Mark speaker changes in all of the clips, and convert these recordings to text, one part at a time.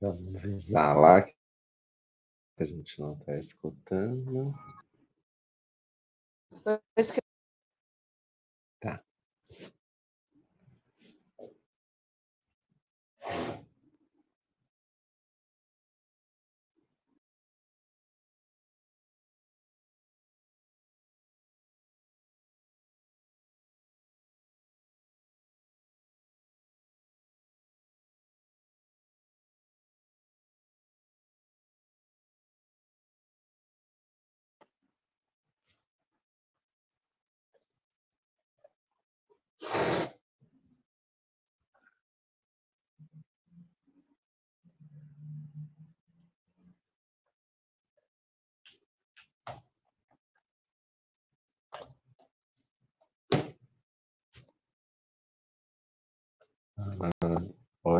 Speaker 1: Vamos avisar lá que a gente não está escutando. Tá.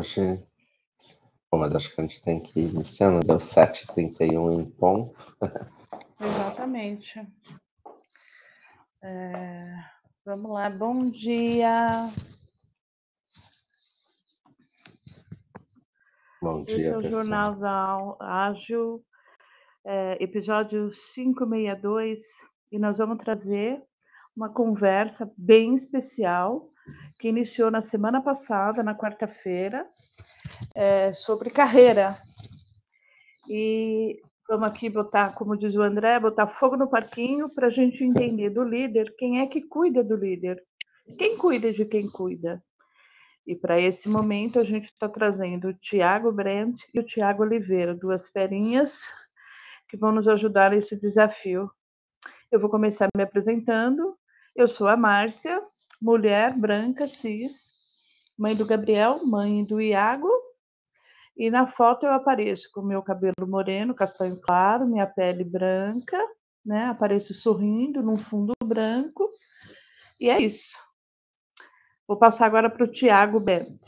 Speaker 1: Hoje, bom, mas acho que a gente tem que ir iniciando, deu 7h31 em ponto.
Speaker 2: Exatamente. É, vamos lá, bom dia.
Speaker 1: Bom
Speaker 2: Esse
Speaker 1: dia,
Speaker 2: é o
Speaker 1: pessoal.
Speaker 2: Jornal Ágil, é, episódio 562, e nós vamos trazer uma conversa bem especial que iniciou na semana passada, na quarta-feira, é, sobre carreira. E vamos aqui botar, como diz o André, botar fogo no parquinho para a gente entender do líder quem é que cuida do líder, quem cuida de quem cuida. E para esse momento a gente está trazendo o Tiago Brandt e o Tiago Oliveira, duas ferinhas que vão nos ajudar nesse desafio. Eu vou começar me apresentando. Eu sou a Márcia, mulher branca, cis, mãe do Gabriel, mãe do Iago. E na foto eu apareço com meu cabelo moreno, castanho claro, minha pele branca, né? Apareço sorrindo num fundo branco. E é isso. Vou passar agora para o Tiago Bent.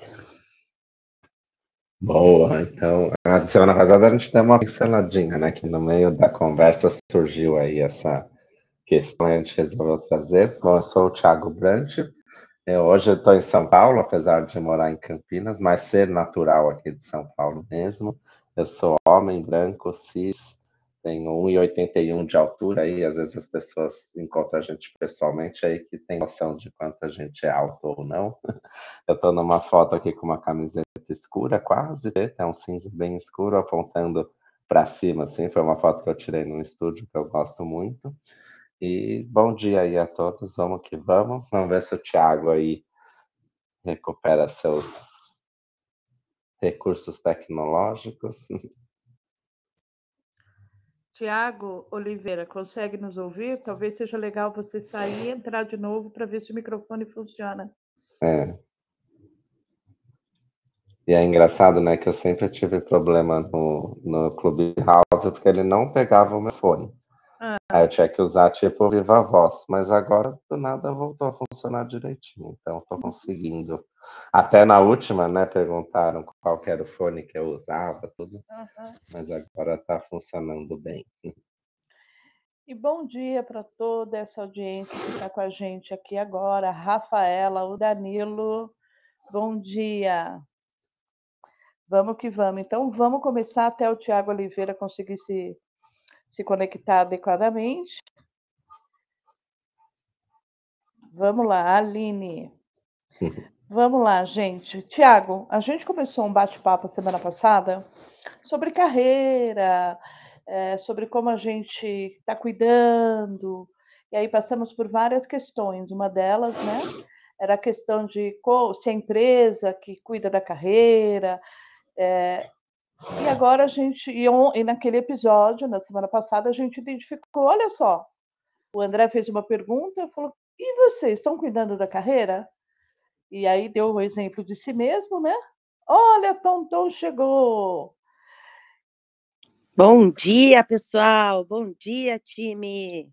Speaker 1: Boa, então, a semana passada a gente deu uma pinceladinha, né? Que no meio da conversa surgiu aí essa questão a gente resolveu trazer. Bom, eu sou o Thiago Brandt, eu, hoje eu estou em São Paulo, apesar de morar em Campinas, mas ser natural aqui de São Paulo mesmo. Eu sou homem, branco, cis, tenho 1,81 de altura e às vezes as pessoas encontram a gente pessoalmente aí que tem noção de quanto a gente é alto ou não. Eu estou numa foto aqui com uma camiseta escura, quase, é um cinza bem escuro, apontando para cima, assim, foi uma foto que eu tirei num estúdio que eu gosto muito. E bom dia aí a todos, vamos que vamos. Vamos ver se o Thiago aí recupera seus recursos tecnológicos.
Speaker 2: Tiago Oliveira, consegue nos ouvir? Talvez seja legal você sair e entrar de novo para ver se o microfone funciona.
Speaker 1: É. E é engraçado, né, que eu sempre tive problema no, no Clubhouse porque ele não pegava o meu fone.
Speaker 2: Ah.
Speaker 1: Aí eu tinha que usar tipo Viva Voz, mas agora do nada voltou a funcionar direitinho, então estou conseguindo. Até na última, né, perguntaram qual era o fone que eu usava, tudo,
Speaker 2: Aham.
Speaker 1: mas agora está funcionando bem.
Speaker 2: E bom dia para toda essa audiência que está com a gente aqui agora. A Rafaela, o Danilo, bom dia. Vamos que vamos. Então, vamos começar até o Tiago Oliveira conseguir se, se conectar adequadamente. Vamos lá, Aline. Vamos lá, gente. Tiago, a gente começou um bate-papo semana passada sobre carreira, eh, sobre como a gente está cuidando, e aí passamos por várias questões. Uma delas, né, era a questão de co- se a empresa que cuida da carreira. eh, e agora a gente, e, on- e naquele episódio, na semana passada, a gente identificou: olha só, o André fez uma pergunta, falou: e vocês estão cuidando da carreira? E aí deu o exemplo de si mesmo, né? Olha, Tom chegou.
Speaker 3: Bom dia, pessoal. Bom dia, time.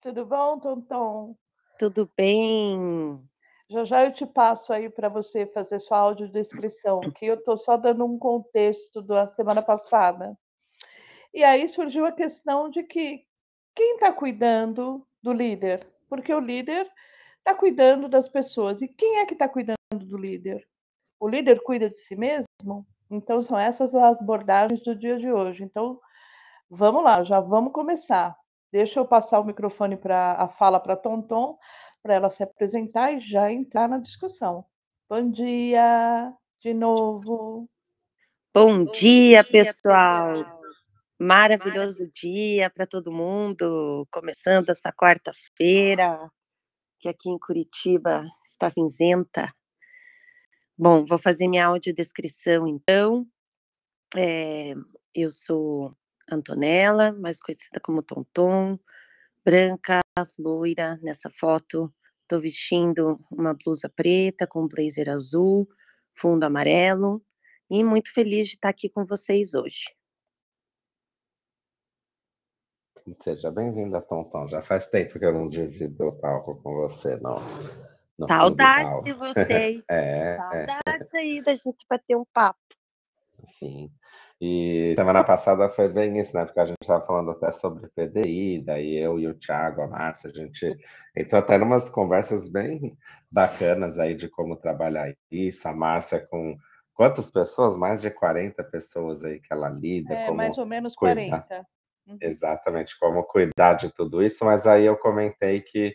Speaker 2: Tudo bom, Tom?
Speaker 3: Tudo bem?
Speaker 2: Já já eu te passo aí para você fazer sua audiodescrição, que eu estou só dando um contexto da semana passada. E aí surgiu a questão de que quem está cuidando do líder? Porque o líder está cuidando das pessoas. E quem é que está cuidando do líder? O líder cuida de si mesmo? Então, são essas as abordagens do dia de hoje. Então, vamos lá, já vamos começar. Deixa eu passar o microfone para a fala para Tonton, para ela se apresentar e já entrar na discussão. Bom dia, de novo.
Speaker 3: Bom, Bom dia, dia, pessoal. pessoal. Maravilhoso dia para todo mundo. Começando essa quarta-feira, que aqui em Curitiba está cinzenta. Bom, vou fazer minha audiodescrição então. É, eu sou Antonella, mais conhecida como Tonton, branca, loira. Nessa foto, estou vestindo uma blusa preta com blazer azul, fundo amarelo, e muito feliz de estar aqui com vocês hoje.
Speaker 1: Seja bem-vinda, Tonton. Já faz tempo que eu não divido o palco com você, não.
Speaker 3: Saudades de vocês. é, Saudades é. aí da gente bater um papo.
Speaker 1: Sim. E semana passada foi bem isso, né? Porque a gente estava falando até sobre PDI, daí eu e o Thiago, a Márcia, a gente entrou até umas conversas bem bacanas aí de como trabalhar isso. A Márcia com quantas pessoas? Mais de 40 pessoas aí que ela lida.
Speaker 2: É, mais ou menos cuidar. 40.
Speaker 1: Uhum. Exatamente, como cuidar de tudo isso, mas aí eu comentei que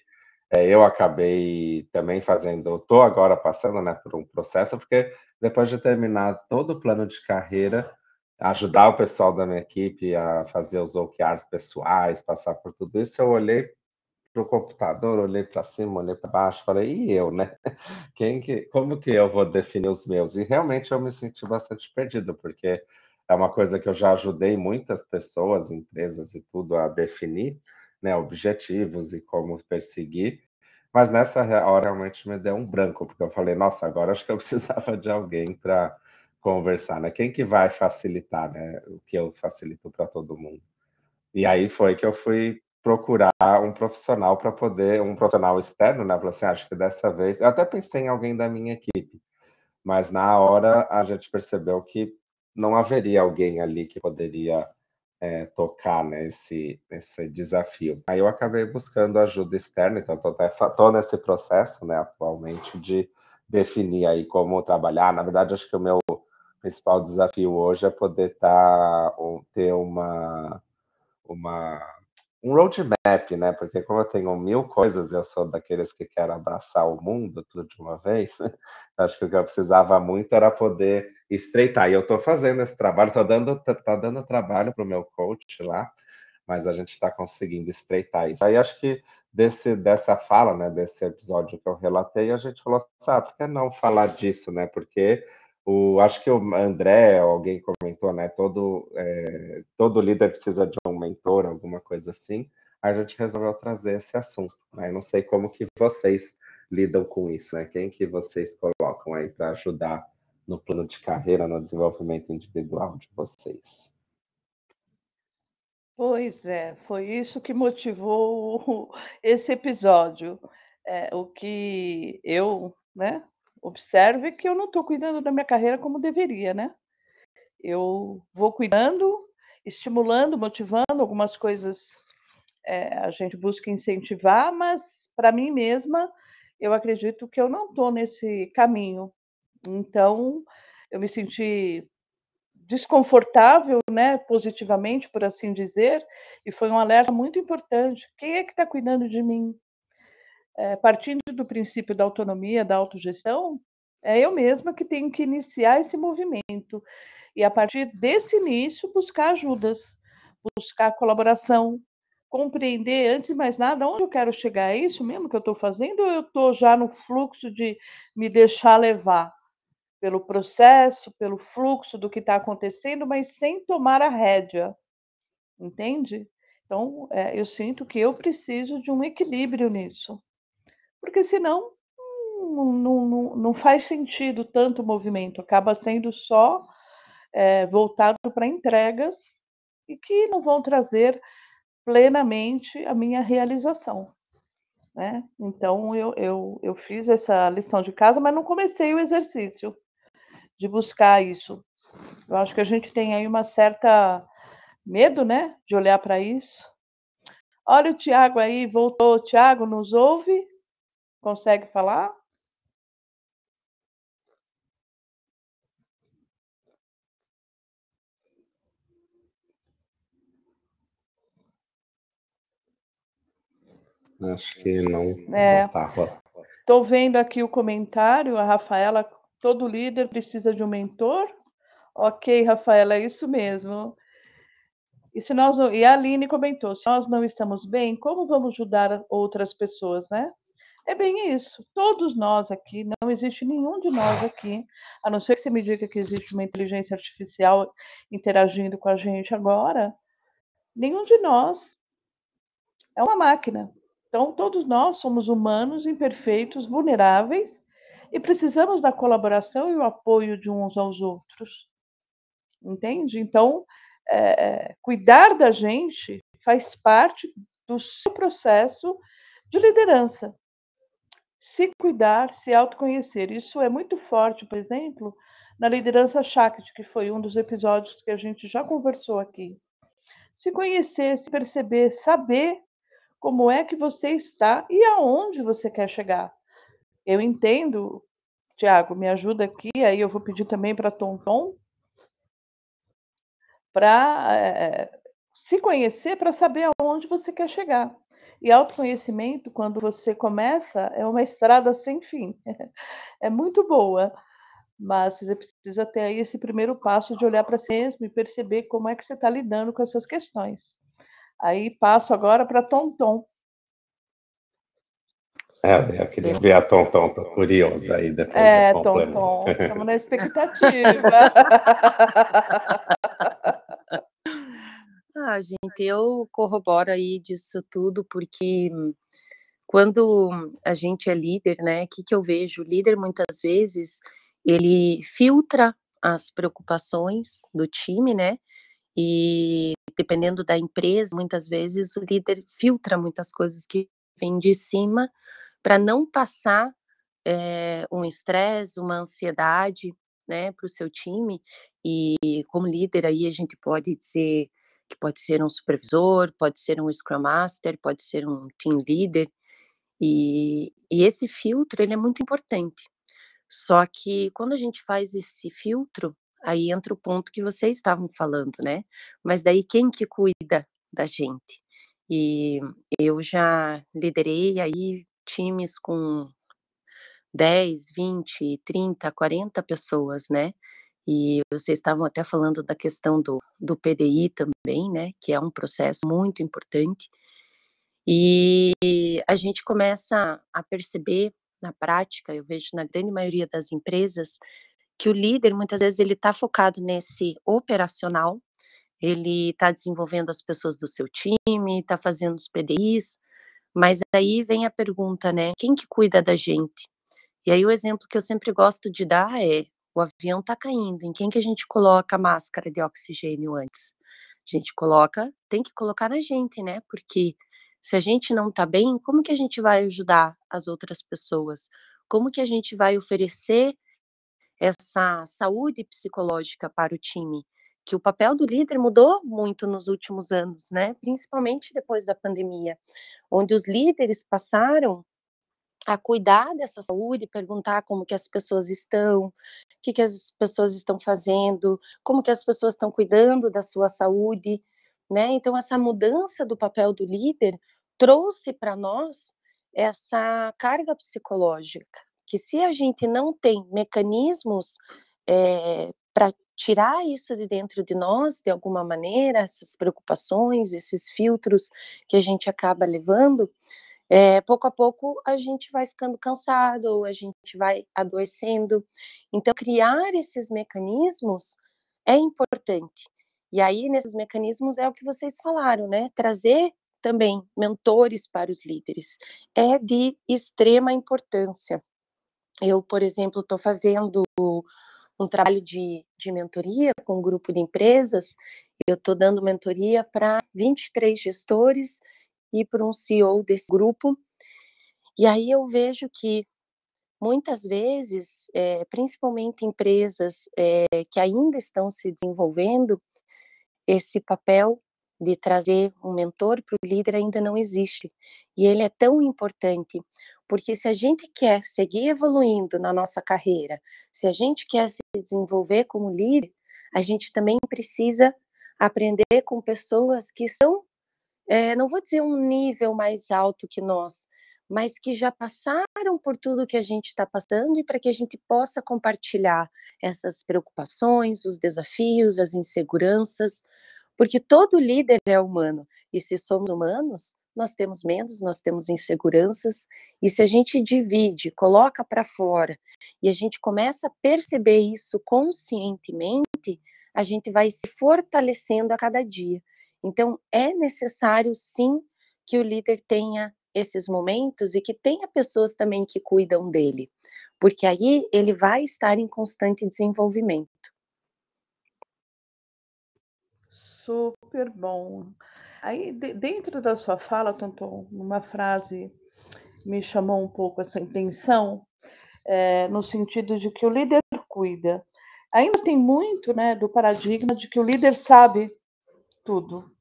Speaker 1: é, eu acabei também fazendo, estou agora passando né, por um processo, porque depois de terminar todo o plano de carreira, ajudar o pessoal da minha equipe a fazer os OKRs pessoais, passar por tudo isso, eu olhei para o computador, olhei para cima, olhei para baixo, falei, e eu, né? Quem que, como que eu vou definir os meus? E realmente eu me senti bastante perdido, porque é uma coisa que eu já ajudei muitas pessoas, empresas e tudo a definir, né, objetivos e como perseguir. Mas nessa hora realmente me deu um branco, porque eu falei, nossa, agora acho que eu precisava de alguém para conversar, né? Quem que vai facilitar, né? O que eu facilito para todo mundo. E aí foi que eu fui procurar um profissional para poder, um profissional externo, né? Falei assim, ah, acho que dessa vez, eu até pensei em alguém da minha equipe, mas na hora a gente percebeu que não haveria alguém ali que poderia é, tocar nesse, nesse desafio. Aí eu acabei buscando ajuda externa, então estou nesse processo, né, atualmente, de definir aí como trabalhar. Na verdade, acho que o meu principal desafio hoje é poder tá, ter uma, uma um roadmap, né? Porque como eu tenho mil coisas, eu sou daqueles que querem abraçar o mundo tudo de uma vez. Acho que o que eu precisava muito era poder estreitar. E eu estou fazendo esse trabalho, estou dando, tá, tá dando trabalho para o meu coach lá, mas a gente está conseguindo estreitar isso. Aí acho que desse, dessa fala, né, desse episódio que eu relatei, a gente falou assim, ah, por que não falar disso, né? Porque o, acho que o André, alguém comentou, né? Todo, é, todo líder precisa de um mentor, alguma coisa assim. A gente resolveu trazer esse assunto. Né? não sei como que vocês lidam com isso, né? Quem que vocês colocam aí para ajudar no plano de carreira, no desenvolvimento individual de vocês?
Speaker 2: Pois é, foi isso que motivou esse episódio. É, o que eu, né, observe que eu não estou cuidando da minha carreira como deveria, né? Eu vou cuidando, estimulando, motivando algumas coisas. É, a gente busca incentivar, mas para mim mesma, eu acredito que eu não estou nesse caminho. Então, eu me senti desconfortável, né, positivamente, por assim dizer, e foi um alerta muito importante. Quem é que está cuidando de mim? É, partindo do princípio da autonomia, da autogestão, é eu mesma que tenho que iniciar esse movimento. E a partir desse início, buscar ajudas, buscar colaboração, compreender, antes de mais nada, onde eu quero chegar. É isso mesmo que eu estou fazendo ou eu estou já no fluxo de me deixar levar pelo processo, pelo fluxo do que está acontecendo, mas sem tomar a rédea? Entende? Então, é, eu sinto que eu preciso de um equilíbrio nisso porque senão não, não, não faz sentido tanto movimento, acaba sendo só é, voltado para entregas e que não vão trazer plenamente a minha realização. Né? Então, eu, eu, eu fiz essa lição de casa, mas não comecei o exercício de buscar isso. Eu acho que a gente tem aí uma certa medo, né, de olhar para isso. Olha o Tiago aí, voltou. Tiago, nos ouve? Consegue falar?
Speaker 1: Acho que não. É.
Speaker 2: Estou vendo aqui o comentário, a Rafaela, todo líder precisa de um mentor. Ok, Rafaela, é isso mesmo. E, se nós não, e a Aline comentou: se nós não estamos bem, como vamos ajudar outras pessoas, né? É bem isso. Todos nós aqui, não existe nenhum de nós aqui, a não ser que você me diga que existe uma inteligência artificial interagindo com a gente agora, nenhum de nós é uma máquina. Então, todos nós somos humanos, imperfeitos, vulneráveis e precisamos da colaboração e o apoio de uns aos outros. Entende? Então, é, cuidar da gente faz parte do seu processo de liderança se cuidar, se autoconhecer. Isso é muito forte, por exemplo, na liderança Shakti, que foi um dos episódios que a gente já conversou aqui. Se conhecer, se perceber, saber como é que você está e aonde você quer chegar. Eu entendo, Tiago, me ajuda aqui, aí eu vou pedir também para Tom Tom, para é, se conhecer, para saber aonde você quer chegar. E autoconhecimento, quando você começa, é uma estrada sem fim. É muito boa, mas você precisa ter aí esse primeiro passo de olhar para si mesmo e perceber como é que você está lidando com essas questões. Aí passo agora para Tom Tom.
Speaker 1: É, eu queria ver a Tom Tom, tô curiosa aí depois.
Speaker 2: É, Tom Tom, estamos na expectativa.
Speaker 3: Ah, gente, eu corroboro aí disso tudo, porque quando a gente é líder, né, o que, que eu vejo? O líder, muitas vezes, ele filtra as preocupações do time, né, e dependendo da empresa, muitas vezes o líder filtra muitas coisas que vêm de cima para não passar é, um estresse, uma ansiedade, né, para o seu time. E como líder aí a gente pode dizer que pode ser um supervisor, pode ser um Scrum Master, pode ser um Team Leader, e, e esse filtro ele é muito importante. Só que quando a gente faz esse filtro, aí entra o ponto que vocês estavam falando, né? Mas daí quem que cuida da gente? E eu já liderei aí times com 10, 20, 30, 40 pessoas, né? E vocês estavam até falando da questão do, do PDI também, né? Que é um processo muito importante. E a gente começa a perceber na prática, eu vejo na grande maioria das empresas, que o líder muitas vezes ele está focado nesse operacional, ele está desenvolvendo as pessoas do seu time, está fazendo os PDIs, mas aí vem a pergunta, né? Quem que cuida da gente? E aí o exemplo que eu sempre gosto de dar é o avião está caindo, em quem que a gente coloca a máscara de oxigênio antes? A gente coloca, tem que colocar na gente, né? Porque se a gente não está bem, como que a gente vai ajudar as outras pessoas? Como que a gente vai oferecer essa saúde psicológica para o time? Que o papel do líder mudou muito nos últimos anos, né? Principalmente depois da pandemia, onde os líderes passaram a cuidar dessa saúde, perguntar como que as pessoas estão, que, que as pessoas estão fazendo, como que as pessoas estão cuidando da sua saúde, né? Então essa mudança do papel do líder trouxe para nós essa carga psicológica, que se a gente não tem mecanismos é, eh, para tirar isso de dentro de nós, de alguma maneira, essas preocupações, esses filtros que a gente acaba levando, é, pouco a pouco a gente vai ficando cansado, ou a gente vai adoecendo. Então, criar esses mecanismos é importante. E aí, nesses mecanismos, é o que vocês falaram, né? Trazer também mentores para os líderes é de extrema importância. Eu, por exemplo, estou fazendo um trabalho de, de mentoria com um grupo de empresas, eu estou dando mentoria para 23 gestores e para um CEO desse grupo. E aí eu vejo que muitas vezes, é, principalmente empresas é, que ainda estão se desenvolvendo, esse papel de trazer um mentor para o líder ainda não existe. E ele é tão importante, porque se a gente quer seguir evoluindo na nossa carreira, se a gente quer se desenvolver como líder, a gente também precisa aprender com pessoas que são é, não vou dizer um nível mais alto que nós, mas que já passaram por tudo que a gente está passando e para que a gente possa compartilhar essas preocupações, os desafios, as inseguranças, porque todo líder é humano e se somos humanos, nós temos medos, nós temos inseguranças, e se a gente divide, coloca para fora, e a gente começa a perceber isso conscientemente, a gente vai se fortalecendo a cada dia. Então, é necessário, sim, que o líder tenha esses momentos e que tenha pessoas também que cuidam dele, porque aí ele vai estar em constante desenvolvimento.
Speaker 2: Super bom. Aí, de, dentro da sua fala, Tonton, uma frase me chamou um pouco essa intenção, é, no sentido de que o líder cuida. Ainda tem muito né, do paradigma de que o líder sabe tudo.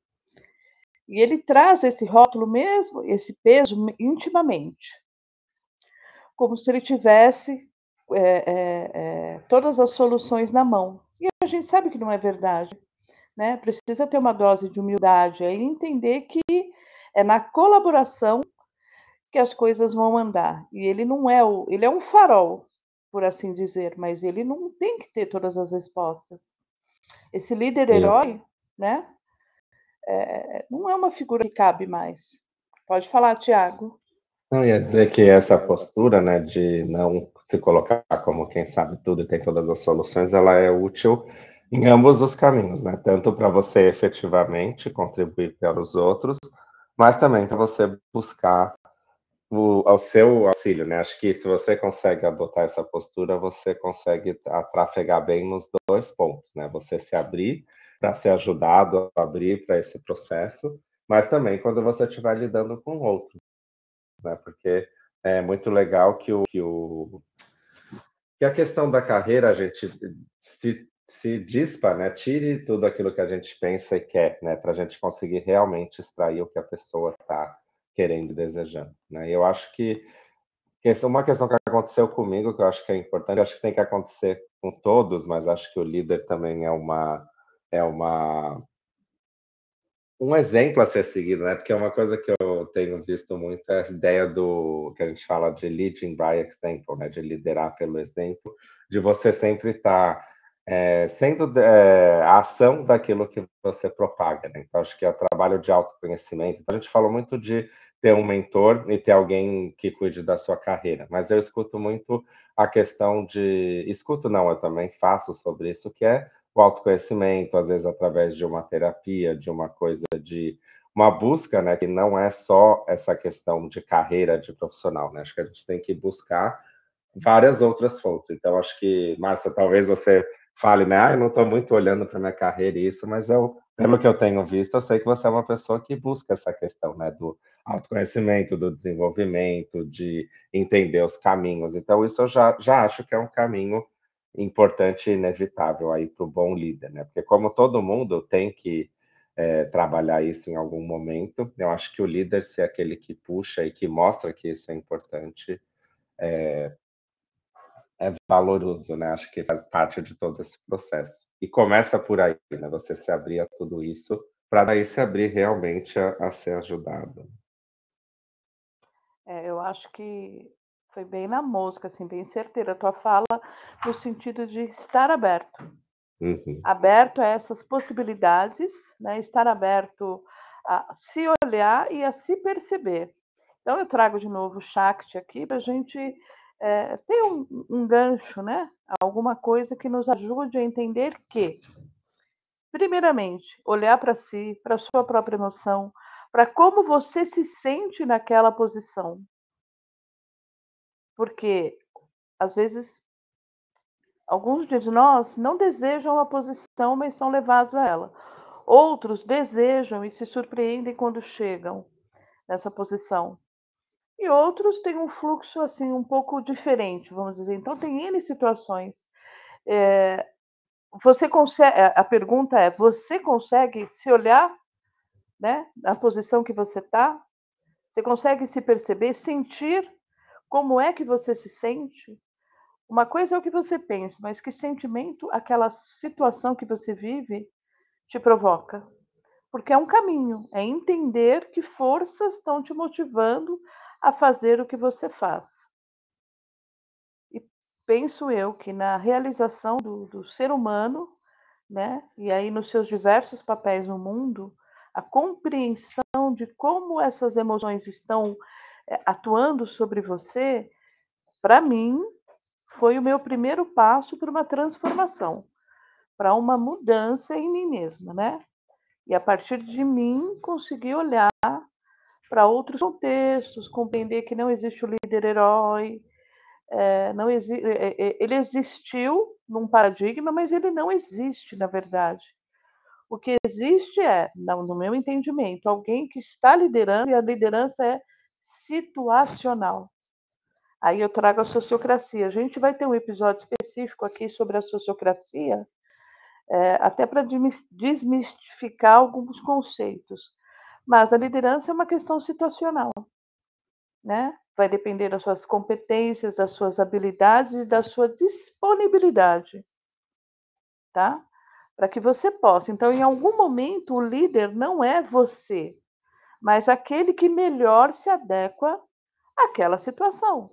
Speaker 2: E ele traz esse rótulo mesmo, esse peso intimamente, como se ele tivesse é, é, é, todas as soluções na mão. E a gente sabe que não é verdade. Né? Precisa ter uma dose de humildade e entender que é na colaboração que as coisas vão andar. E ele não é o, ele é um farol, por assim dizer, mas ele não tem que ter todas as respostas. Esse líder herói, né? É, não é uma figura que cabe mais. Pode falar, Tiago.
Speaker 1: Não, ia dizer que essa postura, né, de não se colocar como quem sabe tudo e tem todas as soluções, ela é útil em ambos os caminhos, né? Tanto para você efetivamente contribuir para os outros, mas também para você buscar o, seu auxílio, né? Acho que se você consegue adotar essa postura, você consegue trafegar bem nos dois pontos, né? Você se abrir para ser ajudado a abrir para esse processo, mas também quando você estiver lidando com outros, né? Porque é muito legal que o, que o que a questão da carreira a gente se, se dispa, né? Tire tudo aquilo que a gente pensa e quer, né? Para a gente conseguir realmente extrair o que a pessoa está querendo e desejando, né? Eu acho que uma questão que aconteceu comigo que eu acho que é importante, acho que tem que acontecer com todos, mas acho que o líder também é uma é uma um exemplo a ser seguido, né? Porque uma coisa que eu tenho visto muito é ideia do que a gente fala de leading by example, né? De liderar pelo exemplo, de você sempre estar tá, é, sendo é, a ação daquilo que você propaga, né? Então acho que é o trabalho de autoconhecimento. Então, a gente falou muito de ter um mentor e ter alguém que cuide da sua carreira, mas eu escuto muito a questão de escuto não, eu também faço sobre isso que é o autoconhecimento, às vezes através de uma terapia, de uma coisa de uma busca, né, que não é só essa questão de carreira de profissional, né? Acho que a gente tem que buscar várias outras fontes. Então, acho que, Márcia, talvez você fale, né, ah, eu não estou muito olhando para minha carreira e isso, mas eu, pelo que eu tenho visto, eu sei que você é uma pessoa que busca essa questão, né, do autoconhecimento, do desenvolvimento, de entender os caminhos. Então, isso eu já, já acho que é um caminho importante e inevitável aí para o bom líder, né? Porque como todo mundo tem que é, trabalhar isso em algum momento, eu acho que o líder ser aquele que puxa e que mostra que isso é importante é, é valoroso, né? Acho que faz parte de todo esse processo. E começa por aí, né? Você se abrir a tudo isso para daí se abrir realmente a, a ser ajudado.
Speaker 2: É, eu acho que foi bem na mosca, assim, bem certeira a tua fala, no sentido de estar aberto.
Speaker 1: Uhum.
Speaker 2: Aberto a essas possibilidades, né? estar aberto a se olhar e a se perceber. Então, eu trago de novo o Shakti aqui para a gente é, ter um, um gancho, né? alguma coisa que nos ajude a entender que, primeiramente, olhar para si, para a sua própria emoção, para como você se sente naquela posição. Porque, às vezes, alguns de nós não desejam a posição, mas são levados a ela. Outros desejam e se surpreendem quando chegam nessa posição. E outros têm um fluxo assim um pouco diferente, vamos dizer. Então tem N situações. É, você consegue, a pergunta é: você consegue se olhar, né, na posição que você está? Você consegue se perceber, sentir como é que você se sente? Uma coisa é o que você pensa, mas que sentimento aquela situação que você vive te provoca? porque é um caminho, é entender que forças estão te motivando a fazer o que você faz. E penso eu que na realização do, do ser humano, né, e aí nos seus diversos papéis no mundo, a compreensão de como essas emoções estão atuando sobre você, para mim, foi o meu primeiro passo para uma transformação, para uma mudança em mim mesma, né? E a partir de mim, conseguir olhar para outros contextos, compreender que não existe o líder herói, é, não exi ele existiu num paradigma, mas ele não existe, na verdade. O que existe é, no meu entendimento, alguém que está liderando e a liderança é situacional. Aí eu trago a sociocracia. A gente vai ter um episódio específico aqui sobre a sociocracia, é, até para desmistificar alguns conceitos. Mas a liderança é uma questão situacional, né? Vai depender das suas competências, das suas habilidades e da sua disponibilidade, tá? Para que você possa. Então, em algum momento, o líder não é você, mas aquele que melhor se adequa àquela situação.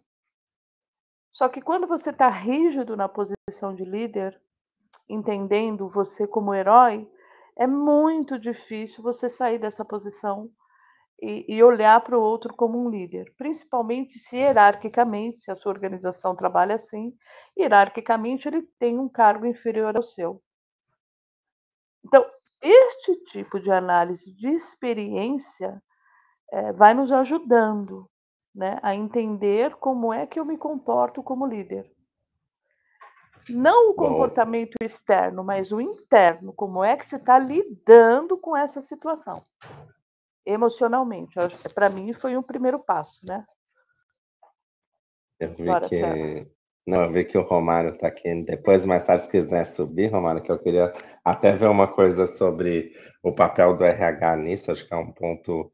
Speaker 2: Só que quando você está rígido na posição de líder, entendendo você como herói, é muito difícil você sair dessa posição e, e olhar para o outro como um líder, principalmente se hierarquicamente, se a sua organização trabalha assim, hierarquicamente ele tem um cargo inferior ao seu. Então, este tipo de análise de experiência é, vai nos ajudando né, a entender como é que eu me comporto como líder. Não o comportamento Bom. externo, mas o interno. Como é que você está lidando com essa situação? Emocionalmente. Para mim, foi um primeiro passo, né?
Speaker 1: Eu vi Bora. Não, eu vi que o Romário está aqui. Depois, mais tarde, se quiser subir, Romário, que eu queria até ver uma coisa sobre o papel do RH nisso. Acho que é um ponto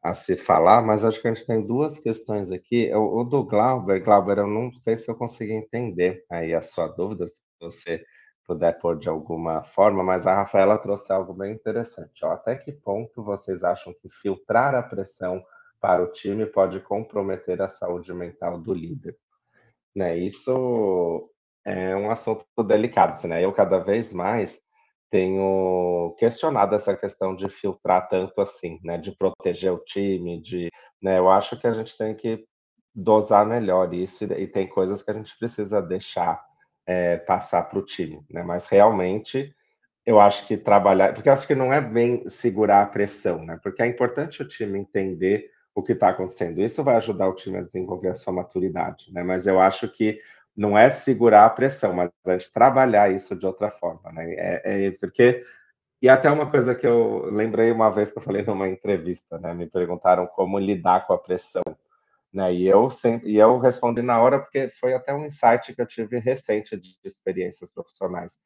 Speaker 1: a se falar, mas acho que a gente tem duas questões aqui. O, o do Glauber, Glauber, eu não sei se eu consigo entender aí a sua dúvida, se você puder pôr de alguma forma, mas a Rafaela trouxe algo bem interessante. Ó, até que ponto vocês acham que filtrar a pressão para o time pode comprometer a saúde mental do líder? Né, isso é um assunto delicado, assim, né? Eu cada vez mais tenho questionado essa questão de filtrar tanto assim, né, de proteger o time, de, né, eu acho que a gente tem que dosar melhor isso e, e tem coisas que a gente precisa deixar é, passar para o time, né, mas realmente eu acho que trabalhar, porque eu acho que não é bem segurar a pressão, né, porque é importante o time entender o que está acontecendo. Isso vai ajudar o time a desenvolver a sua maturidade, né, mas eu acho que não é segurar a pressão, mas gente trabalhar isso de outra forma, né? É, é, porque e até uma coisa que eu lembrei uma vez que eu falei numa entrevista, né? Me perguntaram como lidar com a pressão, né? E eu sempre, e eu respondi na hora porque foi até um insight que eu tive recente de experiências profissionais.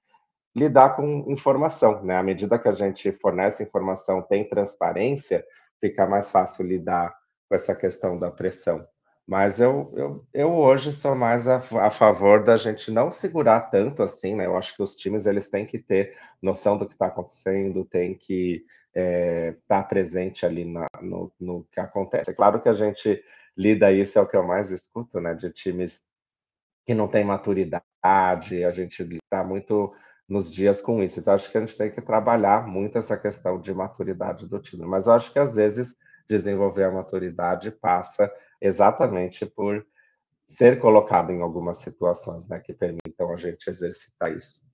Speaker 1: Lidar com informação, né? À medida que a gente fornece informação, tem transparência, fica mais fácil lidar com essa questão da pressão. Mas eu, eu, eu hoje sou mais a, a, favor da gente não segurar tanto assim, né? Eu acho que os times eles têm que ter noção do que está acontecendo, tem que estar é, tá presente ali na, no, no que acontece. É claro que a gente lida isso, é o que eu mais escuto, né? De times que não têm maturidade, a gente está muito nos dias com isso. Então, acho que a gente tem que trabalhar muito essa questão de maturidade do time. Mas eu acho que às vezes desenvolver a maturidade passa exatamente por ser colocado em algumas situações né, que permitam a gente exercitar isso.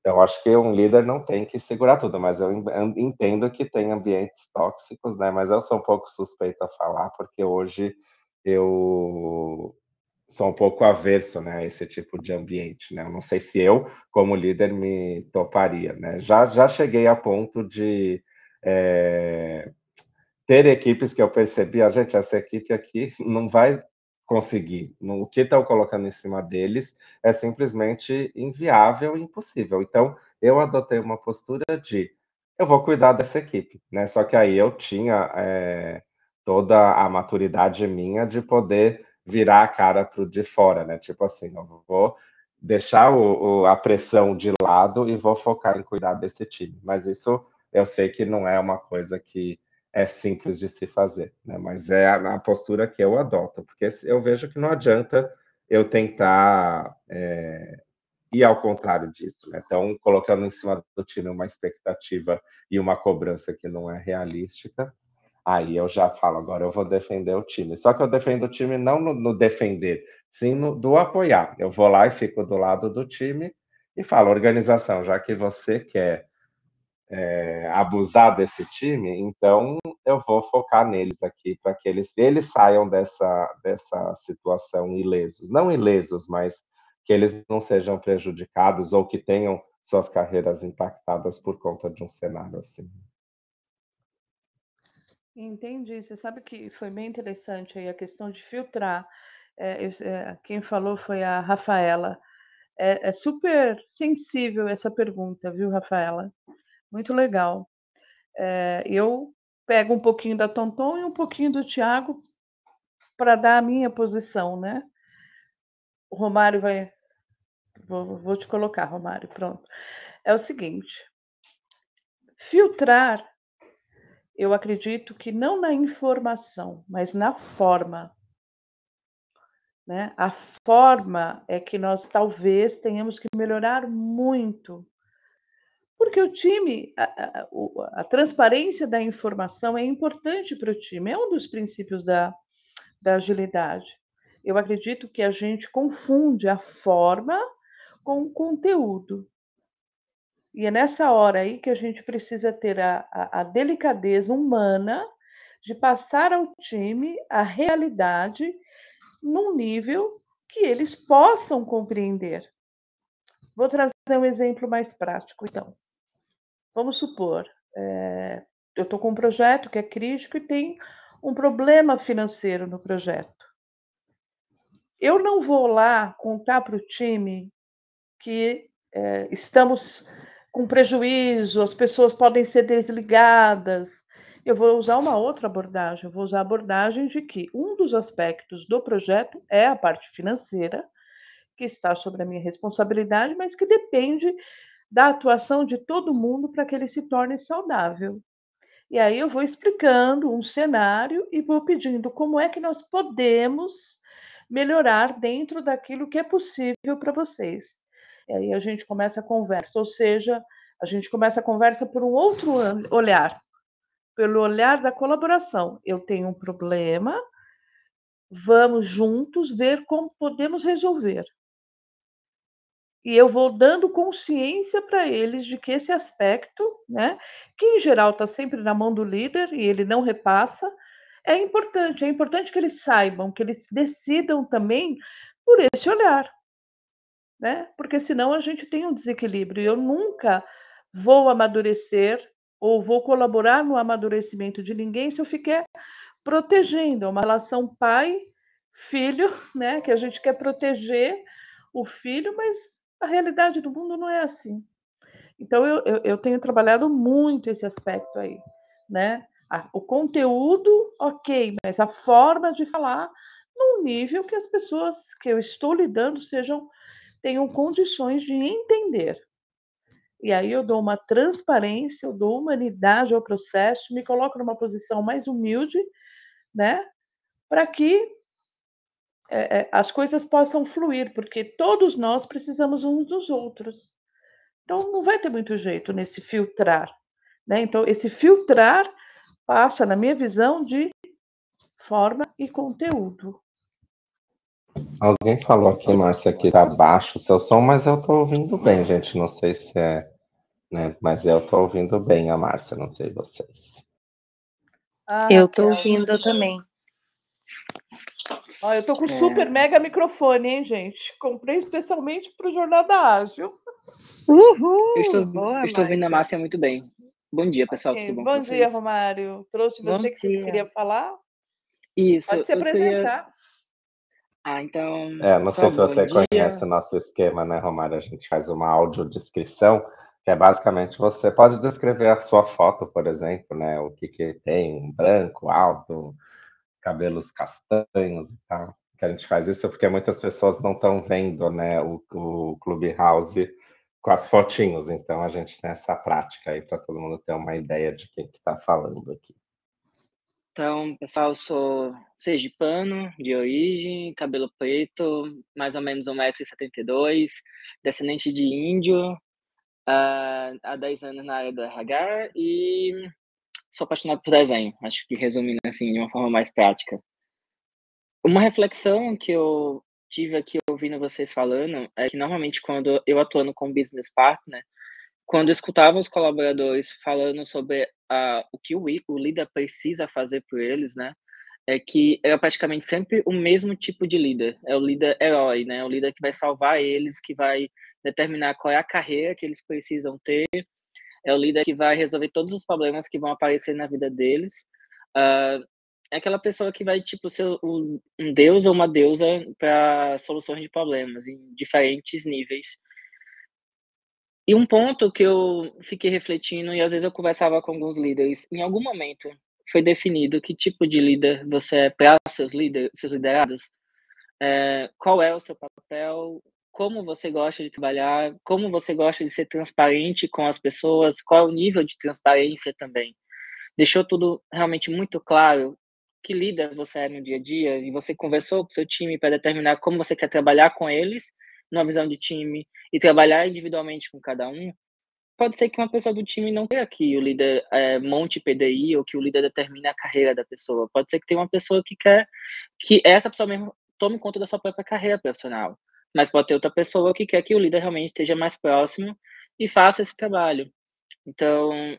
Speaker 1: Então, acho que um líder não tem que segurar tudo, mas eu entendo que tem ambientes tóxicos, né? Mas eu sou um pouco suspeito a falar, porque hoje eu sou um pouco averso né, a esse tipo de ambiente. Né? Eu não sei se eu, como líder, me toparia. Né? Já, já cheguei a ponto de é, ter equipes que eu percebi, a gente, essa equipe aqui não vai conseguir. O que estão colocando em cima deles é simplesmente inviável e impossível. Então, eu adotei uma postura de eu vou cuidar dessa equipe, né? Só que aí eu tinha é, toda a maturidade minha de poder virar a cara para o de fora, né? Tipo assim, eu vou deixar o, o, a pressão de lado e vou focar em cuidar desse time. Mas isso eu sei que não é uma coisa que é simples de se fazer, né? Mas é a, a postura que eu adoto, porque eu vejo que não adianta eu tentar é, ir ao contrário disso, né? Então, colocando em cima do time uma expectativa e uma cobrança que não é realística, aí eu já falo, agora eu vou defender o time. Só que eu defendo o time não no, no defender, sim no, do apoiar. Eu vou lá e fico do lado do time e falo, organização, já que você quer é, abusar desse time, então eu vou focar neles aqui para que eles, eles saiam dessa, dessa situação ilesos. Não ilesos, mas que eles não sejam prejudicados ou que tenham suas carreiras impactadas por conta de um cenário assim.
Speaker 2: Entendi. Você sabe que foi bem interessante aí a questão de filtrar. É, é, quem falou foi a Rafaela. É, é, super sensível essa pergunta, viu, Rafaela? Muito legal. É, eu pego um pouquinho da Tonton e um pouquinho do Tiago para dar a minha posição, né? O Romário vai. Vou, vou te colocar, Romário, pronto. É o seguinte: filtrar eu acredito que não na informação, mas na forma. Né? A forma é que nós talvez tenhamos que melhorar muito. Porque o time, a, a, a transparência da informação é importante para o time, é um dos princípios da, da agilidade. Eu acredito que a gente confunde a forma com o conteúdo. E é nessa hora aí que a gente precisa ter a, a, a delicadeza humana de passar ao time a realidade num nível que eles possam compreender. Vou trazer um exemplo mais prático, então. Vamos supor, é, eu estou com um projeto que é crítico e tem um problema financeiro no projeto. Eu não vou lá contar para o time que é, estamos com prejuízo, as pessoas podem ser desligadas. Eu vou usar uma outra abordagem, eu vou usar a abordagem de que um dos aspectos do projeto é a parte financeira, que está sobre a minha responsabilidade, mas que depende da atuação de todo mundo para que ele se torne saudável. E aí eu vou explicando um cenário e vou pedindo como é que nós podemos melhorar dentro daquilo que é possível para vocês. E aí a gente começa a conversa, ou seja, a gente começa a conversa por um outro olhar, pelo olhar da colaboração. Eu tenho um problema, vamos juntos ver como podemos resolver. E eu vou dando consciência para eles de que esse aspecto, né, que em geral está sempre na mão do líder e ele não repassa, é importante. É importante que eles saibam, que eles decidam também por esse olhar né? Porque senão a gente tem um desequilíbrio. Eu nunca vou amadurecer ou vou colaborar no amadurecimento de ninguém se eu ficar protegendo. É uma relação pai-filho, né? Que a gente quer proteger o filho, mas a realidade do mundo não é assim. Então eu, eu, eu tenho trabalhado muito esse aspecto aí, né? o conteúdo, ok, mas a forma de falar num nível que as pessoas que eu estou lidando sejam tenham condições de entender. E aí eu dou uma transparência, eu dou humanidade ao processo, me coloco numa posição mais humilde, né? Para que é, é, as coisas possam fluir, porque todos nós precisamos uns dos outros. Então não vai ter muito jeito nesse filtrar, né? Então esse filtrar passa, na minha visão, de forma e conteúdo.
Speaker 1: Alguém falou aqui, Márcia, que tá baixo o seu som, mas eu tô ouvindo bem, gente. Não sei se é, né? Mas eu tô ouvindo bem a Márcia, não sei vocês.
Speaker 3: Ah, eu tô ouvindo também.
Speaker 2: Ó, eu tô com é. super mega microfone, hein, gente? Comprei especialmente para o Jornada Ágil.
Speaker 4: Uhul! Eu estou, Boa, eu estou ouvindo a Márcia muito bem. Bom dia, pessoal. Okay.
Speaker 2: Tudo bom, bom dia, Romário. Trouxe bom você dia. que queria falar?
Speaker 4: Isso.
Speaker 2: Pode se apresentar. Queria...
Speaker 4: Ah, então.
Speaker 1: É, não sei se você dia. conhece o nosso esquema, né, Romário? A gente faz uma audiodescrição, que é basicamente você pode descrever a sua foto, por exemplo, né? O que, que tem, branco, alto, cabelos castanhos e tal. Que a gente faz isso porque muitas pessoas não estão vendo, né, o, o Clubhouse com as fotinhos, então a gente tem essa prática aí para todo mundo ter uma ideia de quem que está falando aqui.
Speaker 4: Então, pessoal, eu sou sergipano, de origem, cabelo preto, mais ou menos 1,72m, descendente de índio, uh, há 10 anos na área do RH e sou apaixonado por desenho, acho que resumindo assim, de uma forma mais prática. Uma reflexão que eu tive aqui ouvindo vocês falando é que normalmente quando eu atuando como business partner, quando escutava os colaboradores falando sobre uh, o que o, o líder precisa fazer por eles, né? É que era praticamente sempre o mesmo tipo de líder. É o líder herói, né? O líder que vai salvar eles, que vai determinar qual é a carreira que eles precisam ter. É o líder que vai resolver todos os problemas que vão aparecer na vida deles. Uh, é aquela pessoa que vai, tipo, ser um deus ou uma deusa para soluções de problemas em diferentes níveis. E um ponto que eu fiquei refletindo, e às vezes eu conversava com alguns líderes, em algum momento foi definido que tipo de líder você é para seus seus liderados, é, qual é o seu papel, como você gosta de trabalhar, como você gosta de ser transparente com as pessoas, qual é o nível de transparência também. Deixou tudo realmente muito claro que líder você é no dia a dia? E você conversou com seu time para determinar como você quer trabalhar com eles numa visão de time e trabalhar individualmente com cada um, pode ser que uma pessoa do time não queira que o líder é, monte PDI ou que o líder determine a carreira da pessoa. Pode ser que tenha uma pessoa que quer que essa pessoa mesmo tome conta da sua própria carreira profissional. Mas pode ter outra pessoa que quer que o líder realmente esteja mais próximo e faça esse trabalho. Então,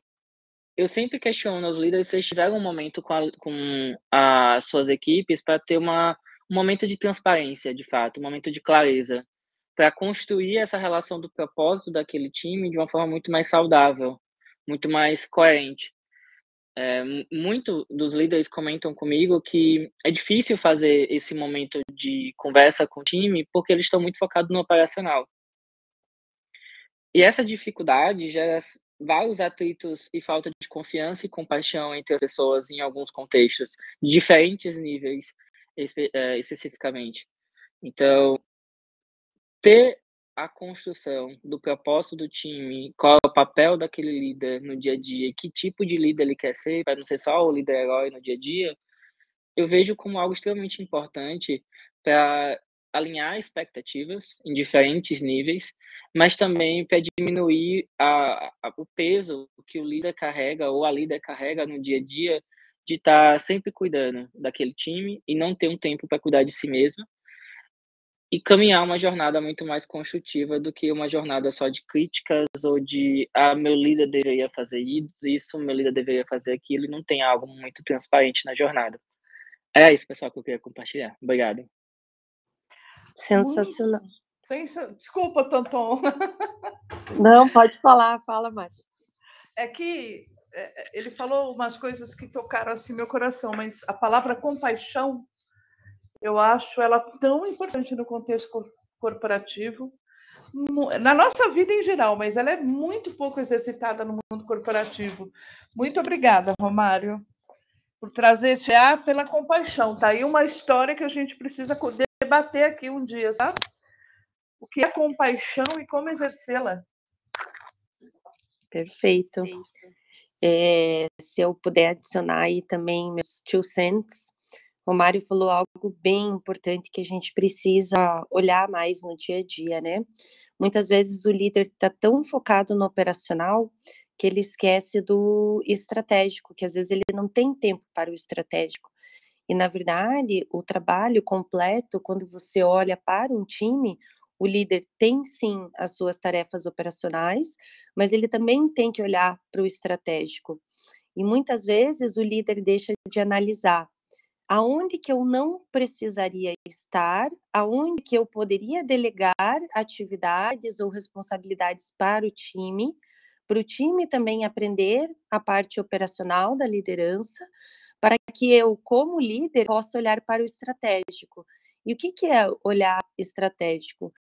Speaker 4: eu sempre questiono os líderes se eles tiveram um momento com, a, com as suas equipes para ter uma, um momento de transparência, de fato, um momento de clareza para construir essa relação do propósito daquele time de uma forma muito mais saudável, muito mais coerente. É, muito dos líderes comentam comigo que é difícil fazer esse momento de conversa com o time porque eles estão muito focados no operacional. E essa dificuldade gera vários atritos e falta de confiança e compaixão entre as pessoas em alguns contextos, de diferentes níveis espe é, especificamente. Então, ter a construção do propósito do time, qual é o papel daquele líder no dia a dia, que tipo de líder ele quer ser, para não ser só o líder herói no dia a dia, eu vejo como algo extremamente importante para alinhar expectativas em diferentes níveis, mas também para diminuir a, a, o peso que o líder carrega ou a líder carrega no dia a dia de estar tá sempre cuidando daquele time e não ter um tempo para cuidar de si mesmo e caminhar uma jornada muito mais construtiva do que uma jornada só de críticas ou de ah, meu líder deveria fazer isso, meu líder deveria fazer aquilo, e não tem algo muito transparente na jornada. É isso, pessoal, que eu queria compartilhar. Obrigado.
Speaker 3: Sensacional.
Speaker 2: Desculpa, Tonton.
Speaker 3: Não, pode falar, fala mais.
Speaker 2: É que é, é, ele falou umas coisas que tocaram assim meu coração, mas a palavra compaixão eu acho ela tão importante no contexto corporativo, na nossa vida em geral, mas ela é muito pouco exercitada no mundo corporativo. Muito obrigada, Romário, por trazer esse ar pela compaixão. Tá aí uma história que a gente precisa debater aqui um dia, sabe? O que é compaixão e como exercê-la.
Speaker 3: Perfeito. É, se eu puder adicionar aí também meus two cents, o Mário falou algo bem importante que a gente precisa olhar mais no dia a dia, né? Muitas vezes o líder está tão focado no operacional que ele esquece do estratégico, que às vezes ele não tem tempo para o estratégico. E, na verdade, o trabalho completo, quando você olha para um time, o líder tem sim as suas tarefas operacionais, mas ele também tem que olhar para o estratégico. E muitas vezes o líder deixa de analisar aonde que eu não precisaria estar, aonde que eu poderia delegar atividades ou responsabilidades para o time, para o time também aprender a parte operacional da liderança, para que eu, como líder, possa olhar para o estratégico. E o que, que é olhar estratégico?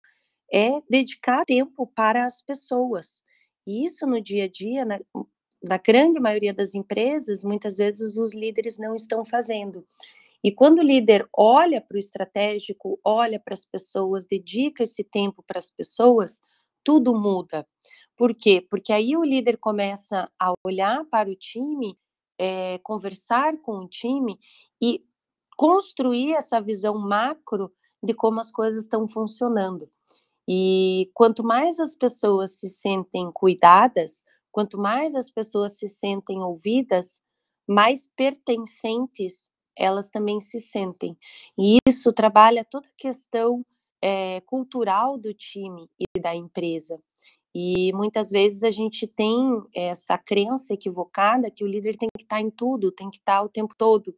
Speaker 3: É dedicar tempo para as pessoas. E isso no dia a dia, na, na grande maioria das empresas, muitas vezes os líderes não estão fazendo. E quando o líder olha para o estratégico, olha para as pessoas, dedica esse tempo para as pessoas, tudo muda. Por quê? Porque aí o líder começa a olhar para o time, é, conversar com o time e construir essa visão macro de como as coisas estão funcionando. E quanto mais as pessoas se sentem cuidadas, quanto mais as pessoas se sentem ouvidas, mais pertencentes elas também se sentem. E isso trabalha toda a questão é, cultural do time e da empresa. E muitas vezes a gente tem essa crença equivocada que o líder tem que estar em tudo, tem que estar o tempo todo,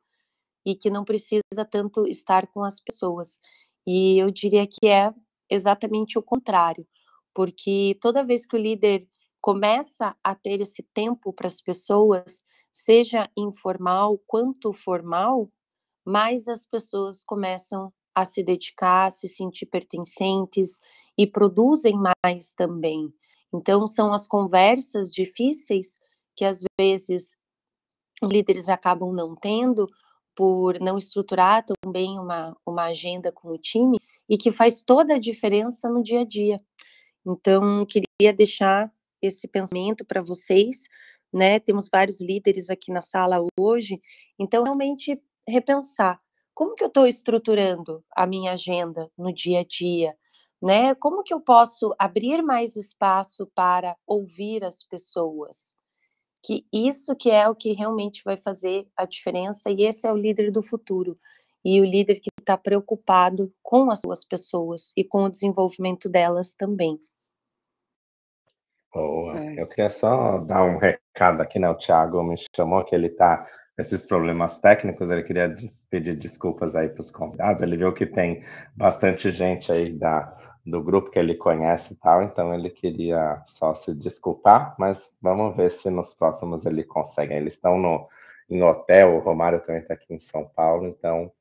Speaker 3: e que não precisa tanto estar com as pessoas. E eu diria que é exatamente o contrário, porque toda vez que o líder começa a ter esse tempo para as pessoas, seja informal quanto formal, mais as pessoas começam a se dedicar, a se sentir pertencentes e produzem mais também. Então, são as conversas difíceis que às vezes líderes acabam não tendo por não estruturar também uma, uma agenda com o time e que faz toda a diferença no dia a dia. Então, queria deixar esse pensamento para vocês, né? Temos vários líderes aqui na sala hoje, então realmente repensar como que eu estou estruturando a minha agenda no dia a dia, né? Como que eu posso abrir mais espaço para ouvir as pessoas? Que isso que é o que realmente vai fazer a diferença e esse é o líder do futuro e o líder que está preocupado com as suas pessoas e com o desenvolvimento delas também.
Speaker 1: Boa. É. Eu queria só dar um recado aqui, né? O Thiago me chamou que ele está esses problemas técnicos, ele queria pedir desculpas aí para os convidados. Ele viu que tem bastante gente aí da, do grupo que ele conhece e tal, então ele queria só se desculpar, mas vamos ver se nos próximos ele consegue. Eles estão no, em hotel, o Romário também está aqui em São Paulo, então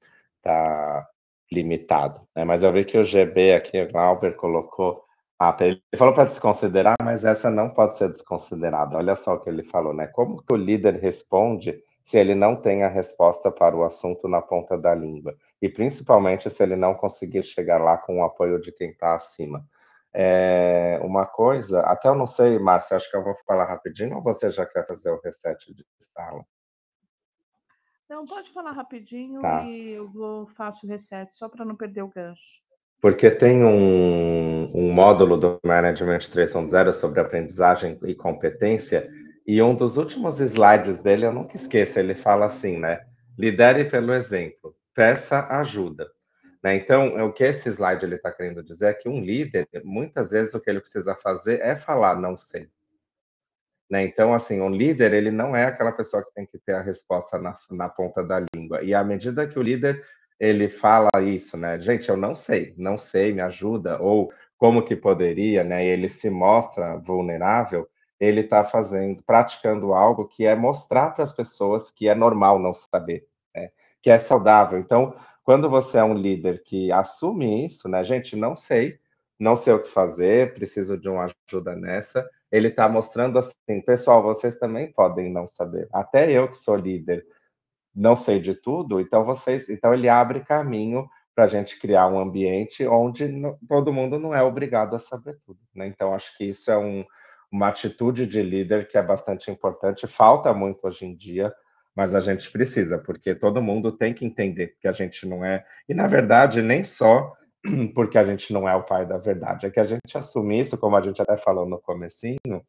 Speaker 1: tá limitado. Né? Mas eu vi que o GB aqui, o Glauber, colocou ah, ele falou para desconsiderar, mas essa não pode ser desconsiderada. Olha só o que ele falou, né? Como que o líder responde se ele não tem a resposta para o assunto na ponta da língua? E principalmente se ele não conseguir chegar lá com o apoio de quem está acima. É uma coisa, até eu não sei, Márcia, acho que eu vou falar rapidinho ou você já quer fazer o reset de sala?
Speaker 2: Não, pode falar rapidinho tá. e eu vou faço o reset só para não perder o gancho.
Speaker 1: Porque tem um, um módulo do Management 3.0 sobre aprendizagem e competência, e um dos últimos slides dele, eu nunca esqueço, ele fala assim, né? Lidere pelo exemplo, peça ajuda. Né? Então, o que esse slide ele está querendo dizer é que um líder, muitas vezes o que ele precisa fazer é falar não sei. Né? Então, assim, um líder, ele não é aquela pessoa que tem que ter a resposta na, na ponta da língua. E à medida que o líder ele fala isso, né? Gente, eu não sei, não sei, me ajuda, ou como que poderia, né? Ele se mostra vulnerável, ele está fazendo, praticando algo que é mostrar para as pessoas que é normal não saber, né? que é saudável. Então, quando você é um líder que assume isso, né? Gente, não sei, não sei o que fazer, preciso de uma ajuda nessa. Ele está mostrando assim, pessoal, vocês também podem não saber. Até eu que sou líder, não sei de tudo, então vocês, então ele abre caminho para a gente criar um ambiente onde não, todo mundo não é obrigado a saber tudo, né? Então acho que isso é um, uma atitude de líder que é bastante importante, falta muito hoje em dia, mas a gente precisa, porque todo mundo tem que entender que a gente não é, e na verdade nem só porque a gente não é o pai da verdade, é que a gente assumir isso, como a gente até falou no comecinho,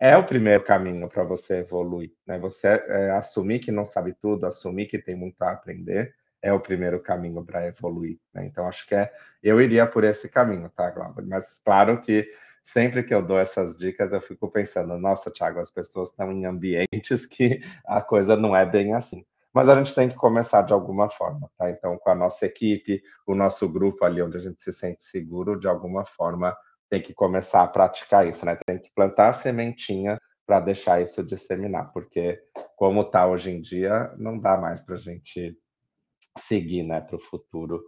Speaker 1: é o primeiro caminho para você evoluir, né? Você é, assumir que não sabe tudo, assumir que tem muito a aprender, é o primeiro caminho para evoluir, né? Então acho que é, eu iria por esse caminho, tá, Glauber? Mas claro que sempre que eu dou essas dicas, eu fico pensando, nossa, Thiago, as pessoas estão em ambientes que a coisa não é bem assim. Mas a gente tem que começar de alguma forma, tá? Então, com a nossa equipe, o nosso grupo ali onde a gente se sente seguro, de alguma forma, tem que começar a praticar isso, né? Tem que plantar a sementinha para deixar isso disseminar, porque como está hoje em dia, não dá mais para a gente seguir, né, para o futuro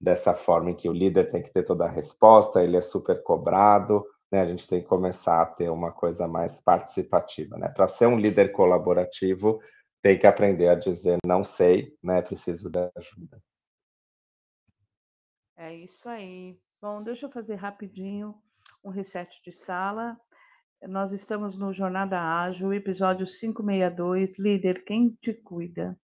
Speaker 1: dessa forma em que o líder tem que ter toda a resposta, ele é super cobrado, né? A gente tem que começar a ter uma coisa mais participativa, né? Para ser um líder colaborativo, tem que aprender a dizer não sei, né? Preciso de ajuda.
Speaker 2: É isso aí. Bom, deixa eu fazer rapidinho um reset de sala. Nós estamos no Jornada Ágil, episódio 562, Líder, quem te cuida?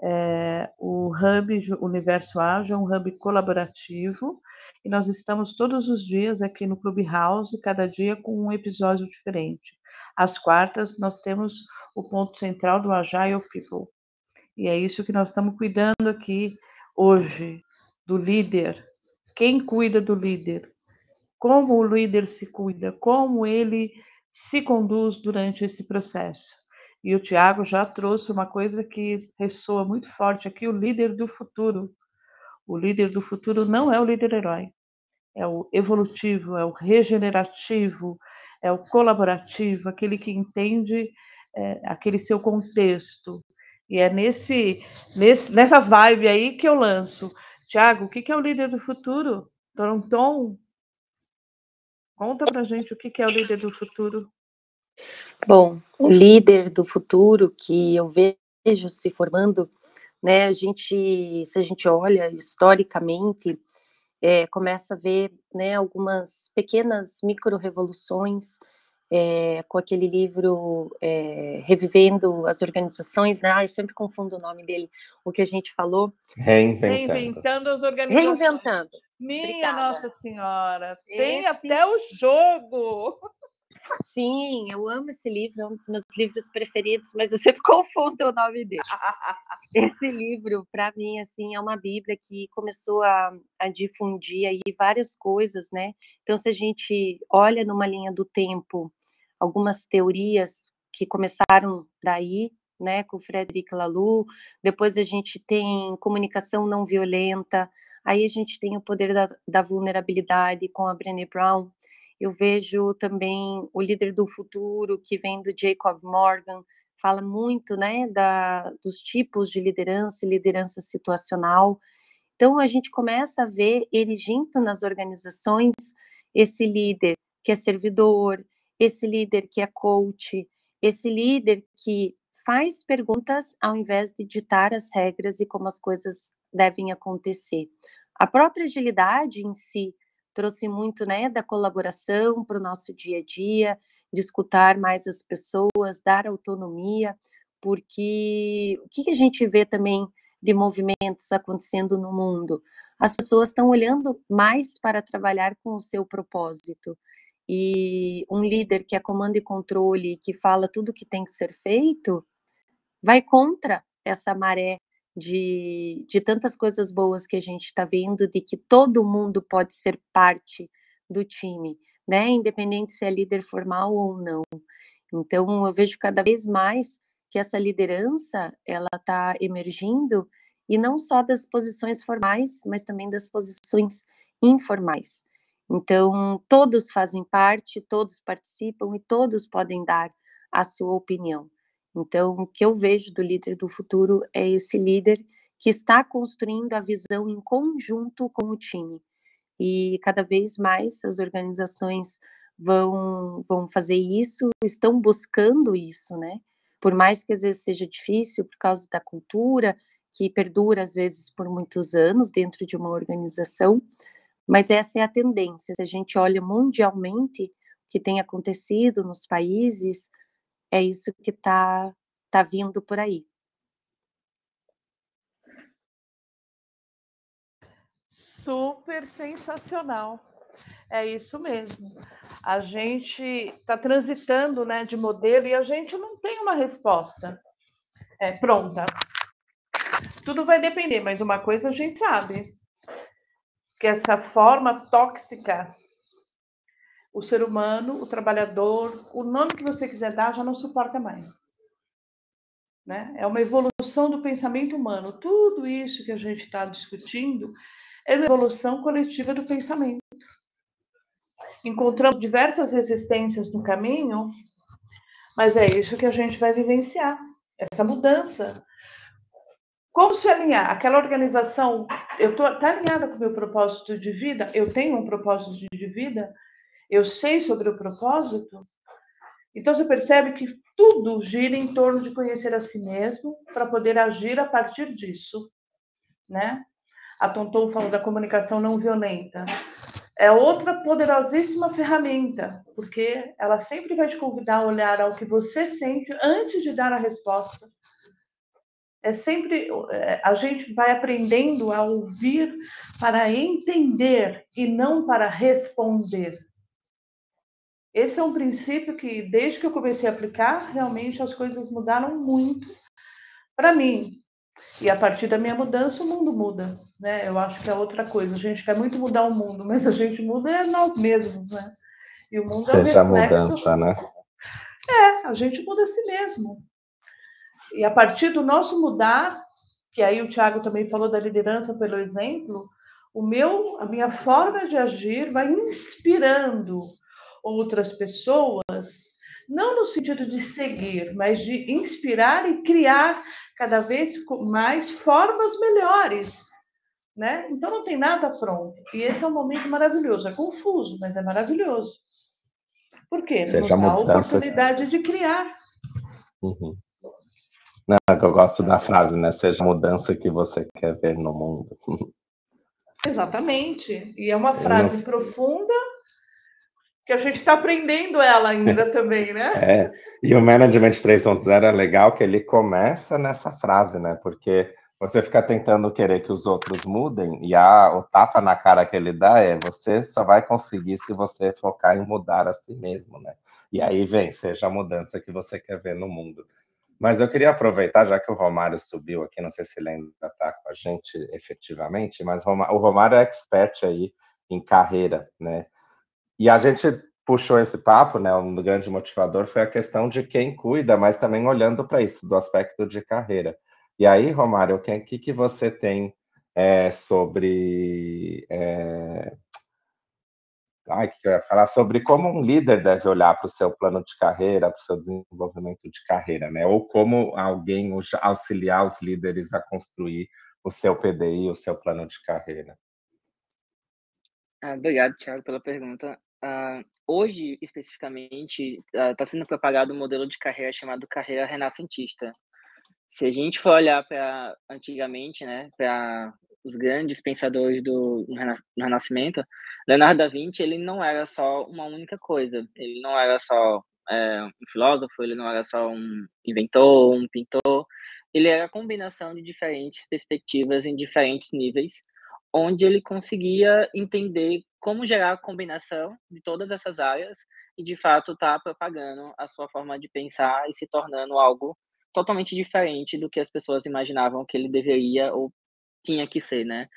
Speaker 2: É, o Hub Universo Ágil é um hub colaborativo e nós estamos todos os dias aqui no Clubhouse, cada dia com um episódio diferente. Às quartas, nós temos o ponto central do Agile People. E é isso que nós estamos cuidando aqui hoje, do líder. Quem cuida do líder? Como o líder se cuida? Como ele se conduz durante esse processo? E o Tiago já trouxe uma coisa que ressoa muito forte aqui: o líder do futuro. O líder do futuro não é o líder herói, é o evolutivo, é o regenerativo, é o colaborativo, aquele que entende é, aquele seu contexto. E é nesse, nesse, nessa vibe aí que eu lanço. Tiago, o que é o líder do futuro? Tom, conta pra gente o que é o líder do futuro.
Speaker 3: Bom, o líder do futuro que eu vejo se formando, né, a gente, se a gente olha historicamente, é, começa a ver, né, algumas pequenas micro-revoluções, é, com aquele livro é, Revivendo as Organizações, né? Ah, eu sempre confundo o nome dele, o que a gente falou.
Speaker 1: Reinventando.
Speaker 2: Reinventando as organizações.
Speaker 3: Reinventando.
Speaker 2: Minha Obrigada. Nossa Senhora, tem Esse... até o jogo.
Speaker 3: Sim, eu amo esse livro, é um dos meus livros preferidos, mas eu sempre confundo o nome dele. Esse livro, para mim, assim, é uma bíblia que começou a, a, difundir aí várias coisas, né? Então, se a gente olha numa linha do tempo, algumas teorias que começaram daí, né, com o Frederic Laloux, depois a gente tem comunicação não violenta, aí a gente tem o poder da, da vulnerabilidade com a Brené Brown, eu vejo também o líder do futuro, que vem do Jacob Morgan, fala muito né, da, dos tipos de liderança e liderança situacional. Então, a gente começa a ver erigindo nas organizações esse líder que é servidor, esse líder que é coach, esse líder que faz perguntas ao invés de ditar as regras e como as coisas devem acontecer. A própria agilidade em si trouxe muito né, da colaboração para o nosso dia a dia, de escutar mais as pessoas, dar autonomia, porque o que a gente vê também de movimentos acontecendo no mundo? As pessoas estão olhando mais para trabalhar com o seu propósito. E um líder que é comando e controle, que fala tudo o que tem que ser feito, vai contra essa maré de, de tantas coisas boas que a gente está vendo, de que todo mundo pode ser parte do time, né? Independente se é líder formal ou não. Então, eu vejo cada vez mais que essa liderança ela está emergindo e não só das posições formais, mas também das posições informais. Então, todos fazem parte, todos participam e todos podem dar a sua opinião. Então, o que eu vejo do líder do futuro é esse líder que está construindo a visão em conjunto com o time. E cada vez mais as organizações vão, vão fazer isso, estão buscando isso, né? Por mais que às vezes seja difícil por causa da cultura, que perdura às vezes por muitos anos dentro de uma organização, mas essa é a tendência. Se a gente olha mundialmente o que tem acontecido nos países, é isso que está tá vindo por aí.
Speaker 2: Super sensacional. É isso mesmo. A gente está transitando né, de modelo e a gente não tem uma resposta é, pronta. Tudo vai depender, mas uma coisa a gente sabe: que essa forma tóxica o ser humano, o trabalhador, o nome que você quiser dar, já não suporta mais. Né? É uma evolução do pensamento humano. Tudo isso que a gente está discutindo é uma evolução coletiva do pensamento. Encontramos diversas resistências no caminho, mas é isso que a gente vai vivenciar, essa mudança. Como se alinhar? Aquela organização, eu estou tá alinhada com o meu propósito de vida, eu tenho um propósito de vida, eu sei sobre o propósito, então você percebe que tudo gira em torno de conhecer a si mesmo para poder agir a partir disso, né? A Tonton falou da comunicação não violenta. é outra poderosíssima ferramenta, porque ela sempre vai te convidar a olhar ao que você sente antes de dar a resposta. É sempre é, a gente vai aprendendo a ouvir para entender e não para responder. Esse é um princípio que, desde que eu comecei a aplicar, realmente as coisas mudaram muito para mim. E a partir da minha mudança, o mundo muda né? Eu acho que é outra coisa. A gente quer muito mudar o mundo, mas a gente muda é nós mesmos, né?
Speaker 1: E o mundo Seja é um reflexo... mudança, né?
Speaker 2: É, a gente muda a si mesmo. E a partir do nosso mudar, que aí o Tiago também falou da liderança pelo exemplo, o meu, a minha forma de agir vai inspirando outras pessoas, não no sentido de seguir, mas de inspirar e criar cada vez mais formas melhores né? Então não tem nada pronto. E esse é um momento maravilhoso. É confuso, mas é maravilhoso. Por quê? Nos dá a oportunidade de criar.
Speaker 1: Uhum. Não, eu gosto da frase, né? Seja a mudança que você quer ver no mundo.
Speaker 2: Exatamente. E é uma frase não... profunda que a gente está aprendendo ela ainda também, né?
Speaker 1: É. E o Management 3.0 é legal que ele começa nessa frase, né? Porque você fica tentando querer que os outros mudem e a, o tapa na cara que ele dá é você só vai conseguir se você focar em mudar a si mesmo, né? E aí vem, seja a mudança que você quer ver no mundo. Mas eu queria aproveitar, já que o Romário subiu aqui, não sei se ele ainda está com a gente efetivamente, mas o Romário é expert aí em carreira, né? E a gente puxou esse papo, né? Um grande motivador foi a questão de quem cuida, mas também olhando para isso, do aspecto de carreira. E aí, Romário, o que, que você tem é, sobre. É... Ai, que eu ia falar sobre como um líder deve olhar para o seu plano de carreira, para o seu desenvolvimento de carreira, né? Ou como alguém auxiliar os líderes a construir o seu PDI, o seu plano de carreira.
Speaker 4: Ah, obrigado, Thiago, pela pergunta. Uh, hoje, especificamente, está uh, sendo propagado um modelo de carreira chamado carreira renascentista, se a gente for olhar para antigamente, né, para os grandes pensadores do Renascimento, Leonardo da Vinci ele não era só uma única coisa. Ele não era só é, um filósofo, ele não era só um inventor, um pintor. Ele era a combinação de diferentes perspectivas em diferentes níveis, onde ele conseguia entender como gerar a combinação de todas essas áreas e de fato estar tá propagando a sua forma de pensar e se tornando algo totalmente diferente do que as pessoas imaginavam que ele deveria ou tinha que ser, né?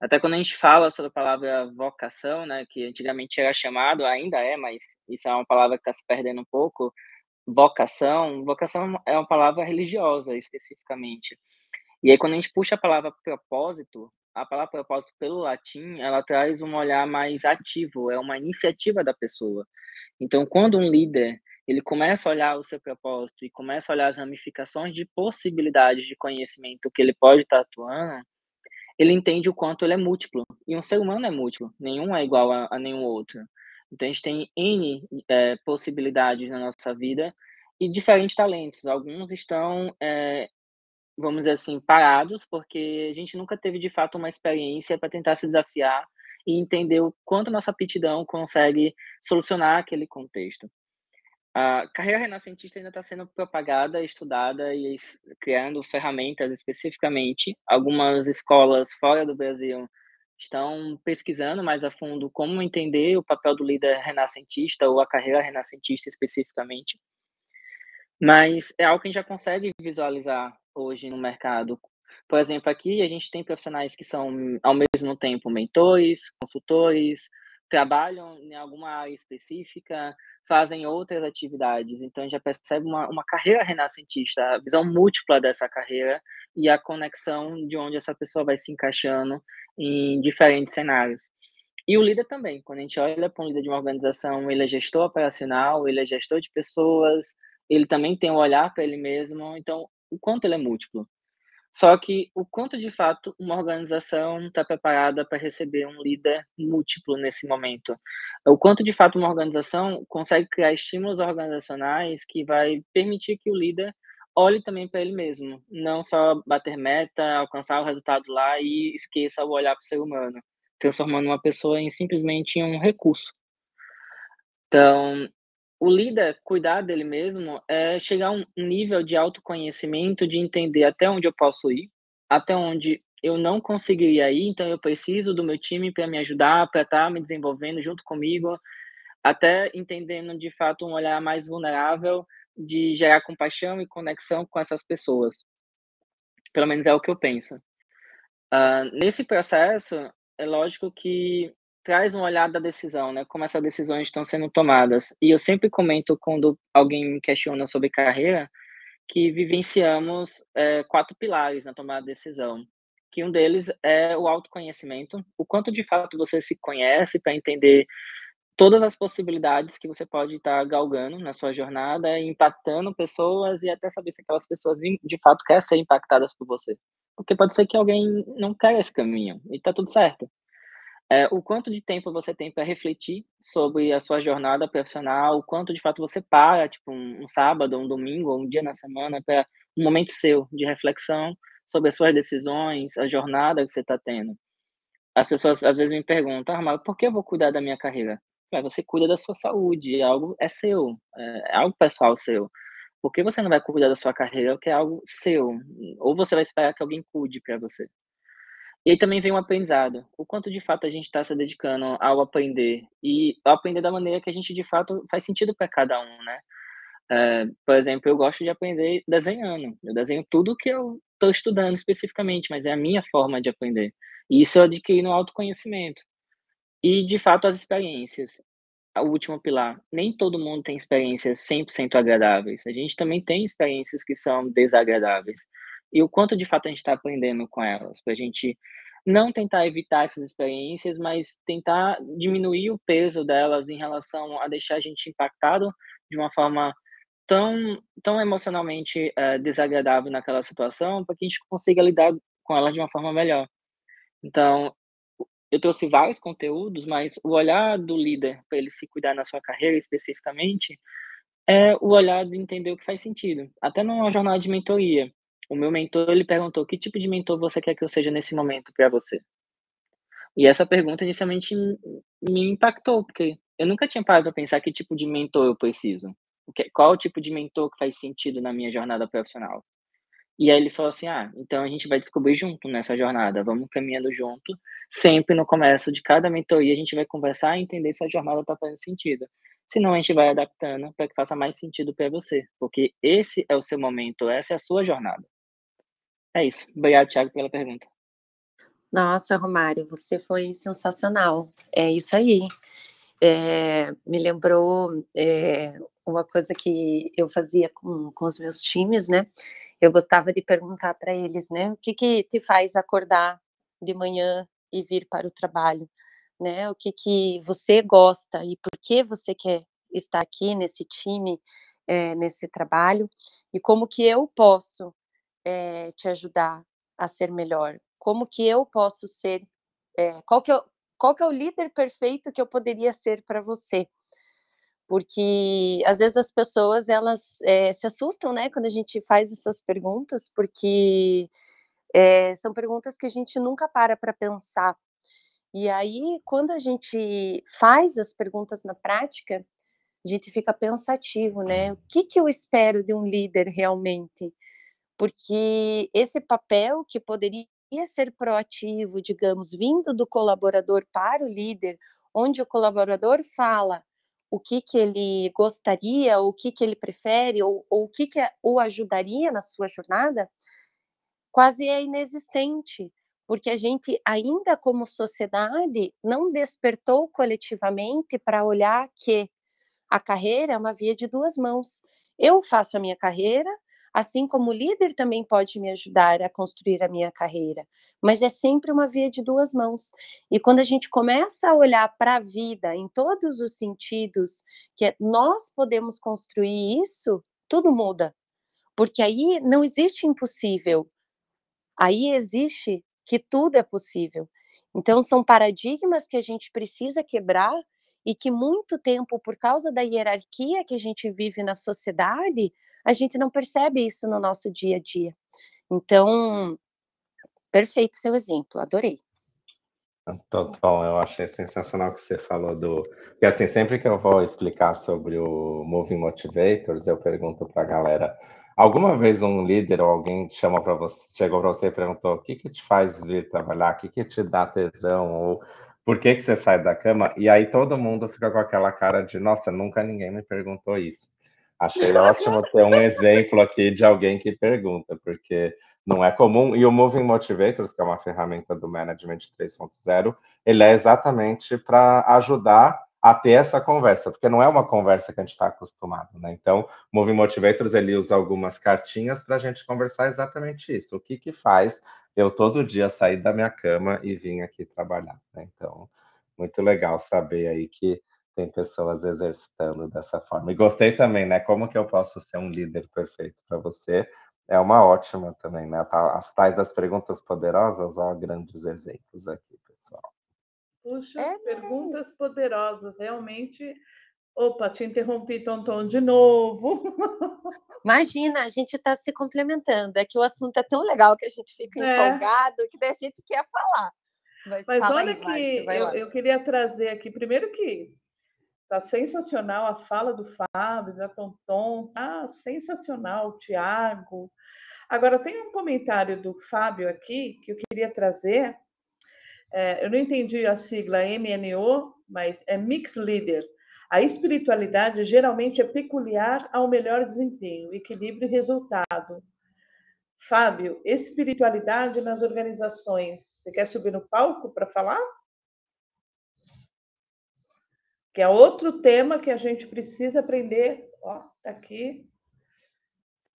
Speaker 4: Até quando a gente fala sobre a palavra vocação, né, que antigamente era chamado, ainda é, mas isso é uma palavra que está se perdendo um pouco. Vocação, vocação é uma palavra religiosa especificamente. E aí quando a gente puxa a palavra propósito, a palavra propósito pelo latim, ela traz um olhar mais ativo, é uma iniciativa da pessoa. Então, quando um líder ele começa a olhar o seu propósito e começa a olhar as ramificações de possibilidades de conhecimento que ele pode estar atuando, ele entende o quanto ele é múltiplo. E um ser humano é múltiplo, nenhum é igual a, a nenhum outro. Então, a gente tem N é, possibilidades na nossa vida e diferentes talentos. Alguns estão, é, vamos dizer assim, parados, porque a gente nunca teve, de fato, uma experiência para tentar se desafiar e entender o quanto nossa aptidão consegue solucionar aquele contexto. A carreira renascentista ainda está sendo propagada, estudada e criando ferramentas especificamente. Algumas escolas fora do Brasil estão pesquisando mais a fundo como entender o papel do líder renascentista ou a carreira renascentista especificamente. Mas é algo que a gente já consegue visualizar hoje no mercado. Por exemplo, aqui a gente tem profissionais que são, ao mesmo tempo, mentores, consultores, trabalham em alguma área específica, fazem outras atividades. Então, já percebe uma, uma carreira renascentista, a visão múltipla dessa carreira e a conexão de onde essa pessoa vai se encaixando em diferentes cenários. E o líder também, quando a gente olha para um líder de uma organização, ele é gestor operacional, ele é gestor de pessoas, ele também tem um olhar para ele mesmo, então, o quanto ele é múltiplo. Só que o quanto de fato uma organização está preparada para receber um líder múltiplo nesse momento? O quanto de fato uma organização consegue criar estímulos organizacionais que vai permitir que o líder olhe também para ele mesmo, não só bater meta, alcançar o resultado lá e esqueça o olhar para o ser humano. transformando uma pessoa em simplesmente um recurso. Então, o líder cuidar dele mesmo é chegar a um nível de autoconhecimento, de entender até onde eu posso ir, até onde eu não conseguiria ir, então eu preciso do meu time para me ajudar, para estar tá me desenvolvendo junto comigo, até entendendo de fato um olhar mais vulnerável de gerar compaixão e conexão com essas pessoas. Pelo menos é o que eu penso. Uh, nesse processo, é lógico que traz um olhar da decisão, né? Como essas decisões estão sendo tomadas. E eu sempre comento quando alguém me questiona sobre carreira, que vivenciamos é, quatro pilares na tomada de decisão. Que um deles é o autoconhecimento, o quanto de fato você se conhece para entender todas as possibilidades que você pode estar galgando na sua jornada, impactando pessoas e até saber se aquelas pessoas de fato querem ser impactadas por você. Porque pode ser que alguém não quer esse caminho e tá tudo certo. É, o quanto de tempo você tem para refletir sobre a sua jornada profissional, o quanto de fato você para, tipo, um, um sábado, um domingo, um dia na semana, para um momento seu de reflexão sobre as suas decisões, a jornada que você está tendo. As pessoas às vezes me perguntam, ah, mas por que eu vou cuidar da minha carreira? É, você cuida da sua saúde, é algo é seu, é, é algo pessoal seu. Por que você não vai cuidar da sua carreira, que é algo seu? Ou você vai esperar que alguém cuide para você? E aí também vem o aprendizado. O quanto de fato a gente está se dedicando ao aprender e ao aprender da maneira que a gente de fato faz sentido para cada um, né? É, por exemplo, eu gosto de aprender desenhando. Eu desenho tudo que eu estou estudando especificamente, mas é a minha forma de aprender. E isso eu adquiri no autoconhecimento. E, de fato, as experiências. O último pilar, nem todo mundo tem experiências 100% agradáveis. A gente também tem experiências que são desagradáveis. E o quanto, de fato, a gente está aprendendo com elas, para a gente não tentar evitar essas experiências, mas tentar diminuir o peso delas em relação a deixar a gente impactado de uma forma tão, tão emocionalmente uh, desagradável naquela situação, para que a gente consiga lidar com ela de uma forma melhor. Então, eu trouxe vários conteúdos, mas o olhar do líder para ele se cuidar na sua carreira especificamente é o olhar de entender o que faz sentido. Até numa jornada de mentoria, o meu mentor ele perguntou que tipo de mentor você quer que eu seja nesse momento para você. E essa pergunta inicialmente me impactou, porque eu nunca tinha parado para pensar que tipo de mentor eu preciso. Qual o tipo de mentor que faz sentido na minha jornada profissional. E aí ele falou assim: ah, então a gente vai descobrir junto nessa jornada, vamos caminhando junto. Sempre no começo de cada mentoria a gente vai conversar e entender se a jornada está fazendo sentido. Senão a gente vai adaptando para que faça mais sentido para você, porque esse é o seu momento, essa é a sua jornada. É isso. Obrigado, Thiago, pela pergunta.
Speaker 3: Nossa, Romário, você foi sensacional. É isso aí. É, me lembrou é, uma coisa que eu fazia com, com os meus times, né? Eu gostava de perguntar para eles, né? O que, que te faz acordar de manhã e vir para o trabalho, né? O que, que você gosta e por que você quer estar aqui nesse time, é, nesse trabalho e como que eu posso é, te ajudar a ser melhor? Como que eu posso ser? É, qual que eu, qual que é o líder perfeito que eu poderia ser para você? porque às vezes as pessoas elas é, se assustam, né, quando a gente faz essas perguntas, porque são perguntas que a gente nunca para para pensar. E aí, quando a gente faz as perguntas na prática, a gente fica pensativo, né? O que, que eu espero de um líder realmente? Porque esse papel que poderia ser proativo, digamos, vindo do colaborador para o líder, onde o colaborador fala o que, que ele gostaria, o que, que ele prefere, ou, ou o que, que o ajudaria na sua jornada, quase é inexistente, porque a gente, ainda como sociedade, não despertou coletivamente para olhar que a carreira é uma via de duas mãos. Eu faço a minha carreira, assim como o líder também pode me ajudar a construir a minha carreira, mas é sempre uma via de duas mãos. E quando a gente começa a olhar para a vida em todos os sentidos, que é, nós podemos construir isso, tudo muda. Porque aí não existe impossível. Aí existe que tudo é possível. Então são paradigmas que a gente precisa quebrar e que muito tempo por causa da hierarquia que a gente vive na sociedade, a gente não percebe isso no nosso dia a dia. Então, perfeito seu exemplo, adorei.
Speaker 1: Então, Tom, eu achei sensacional que você falou do. Porque, assim, sempre que eu vou explicar sobre o Moving Motivators, eu pergunto para a galera: alguma vez um líder ou alguém chama para você, chegou para você e perguntou o que, que te faz vir trabalhar, o que, que te dá tesão, ou por que, que você sai da cama? E aí todo mundo fica com aquela cara de: nossa, nunca ninguém me perguntou isso. Achei ótimo ter um exemplo aqui de alguém que pergunta, porque não é comum. E o Moving Motivators, que é uma ferramenta do Management 3.0, ele é exatamente para ajudar a ter essa conversa, porque não é uma conversa que a gente está acostumado, né? Então, o Moving Motivators, ele usa algumas cartinhas para a gente conversar exatamente isso. O que que faz eu todo dia sair da minha cama e vir aqui trabalhar, né? Então, muito legal saber aí que tem pessoas exercitando dessa forma. E gostei também, né? Como que eu posso ser um líder perfeito para você? é uma ótima também, né? Tá, as tais das perguntas poderosas, ó, grandes exemplos aqui, pessoal.
Speaker 2: Puxa, é perguntas poderosas, realmente. Opa, te interrompi, Tonton, de novo.
Speaker 3: Imagina, a gente está se complementando. É que o assunto é tão legal que a gente fica é. empolgado que a gente quer falar.
Speaker 2: Mas, Mas olha aí, que eu, eu, queria trazer aqui, primeiro que tá sensacional a fala do Fábio, da Tonton, tá sensacional, Tiago, Agora, tem um comentário do Fábio aqui que eu queria trazer. É, eu não entendi a sigla MNO, mas é Mix Leader. A espiritualidade geralmente é peculiar ao melhor desempenho, equilíbrio e resultado. Fábio, espiritualidade nas organizações. Você quer subir no palco para falar? Que é outro tema que a gente precisa aprender. Ó, tá aqui.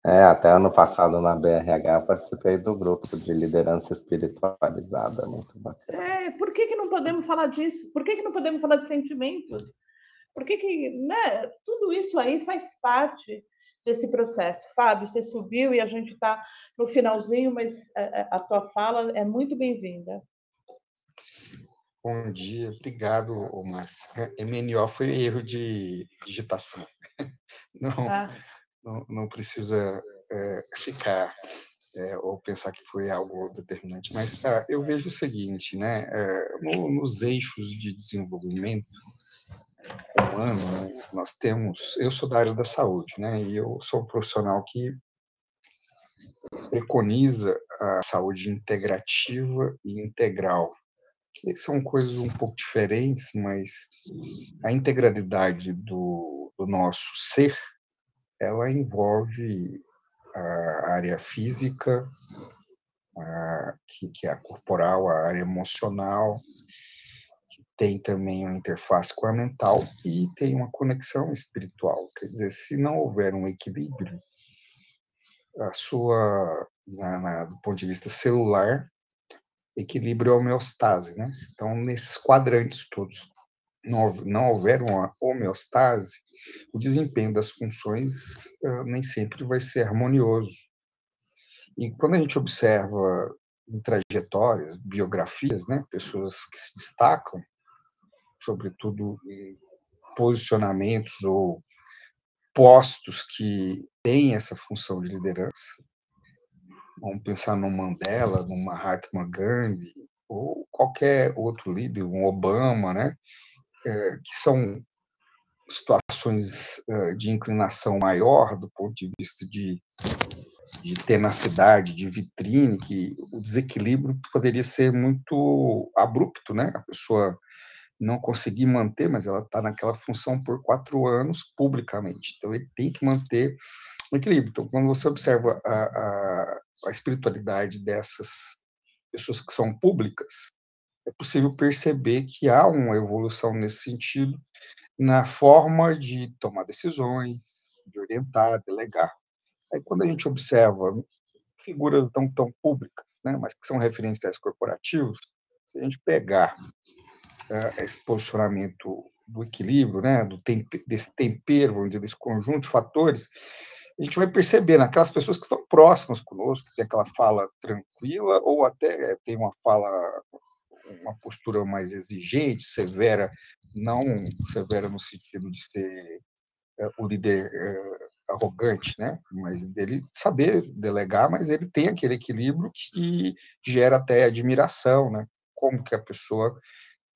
Speaker 1: É, até ano passado na BRH eu participei do grupo de liderança espiritualizada, muito bacana.
Speaker 2: É, por que, que não podemos falar disso? Por que, que não podemos falar de sentimentos? Por que, que né, tudo isso aí faz parte desse processo? Fábio, você subiu e a gente está no finalzinho, mas a, a tua fala é muito bem-vinda.
Speaker 5: Bom dia, obrigado, Márcia. MNO foi erro de digitação. Não, ah não, não precisa é, ficar é, ou pensar que foi algo determinante, mas ah, eu vejo o seguinte, né, é, no, nos eixos de desenvolvimento humano, né, nós temos, eu sou da área da saúde, né, e eu sou um profissional que preconiza a saúde integrativa e integral, que são coisas um pouco diferentes, mas a integralidade do, do nosso ser ela envolve a área física, a, que, que, é a corporal, a área emocional, que tem também uma interface com a mental e tem uma conexão espiritual. Quer dizer, se não houver um equilíbrio, a sua, na, na, do ponto de vista celular, equilíbrio é homeostase, né? Então, nesses quadrantes todos não, não houver uma homeostase, o desempenho das funções uh, nem sempre vai ser harmonioso. E quando a gente observa trajetórias, biografias, né, pessoas que se destacam, sobretudo em posicionamentos ou postos que têm essa função de liderança, vamos pensar no Mandela, no Mahatma Gandhi, ou qualquer outro líder, um Obama, né, é, que são situações de inclinação maior do ponto de vista de, de tenacidade, de vitrine, que o desequilíbrio poderia ser muito abrupto, né? A pessoa não conseguir manter, mas ela está naquela função por quatro anos publicamente. Então, ele tem que manter o equilíbrio. Então, quando você observa a, a, a espiritualidade dessas pessoas que são públicas, é possível perceber que há uma evolução nesse sentido, na forma de tomar decisões, de orientar, delegar. Aí, quando a gente observa figuras não tão públicas, né, mas que são referenciais corporativos, se a gente pegar uh, esse posicionamento do equilíbrio, né, do tempe, desse tempero, vamos dizer, desse conjunto de fatores, a gente vai perceber naquelas pessoas que estão próximas conosco, que tem aquela fala tranquila ou até tem uma fala uma postura mais exigente, severa, não severa no sentido de ser é, o líder é, arrogante, né? Mas dele saber delegar, mas ele tem aquele equilíbrio que gera até admiração, né? como que a pessoa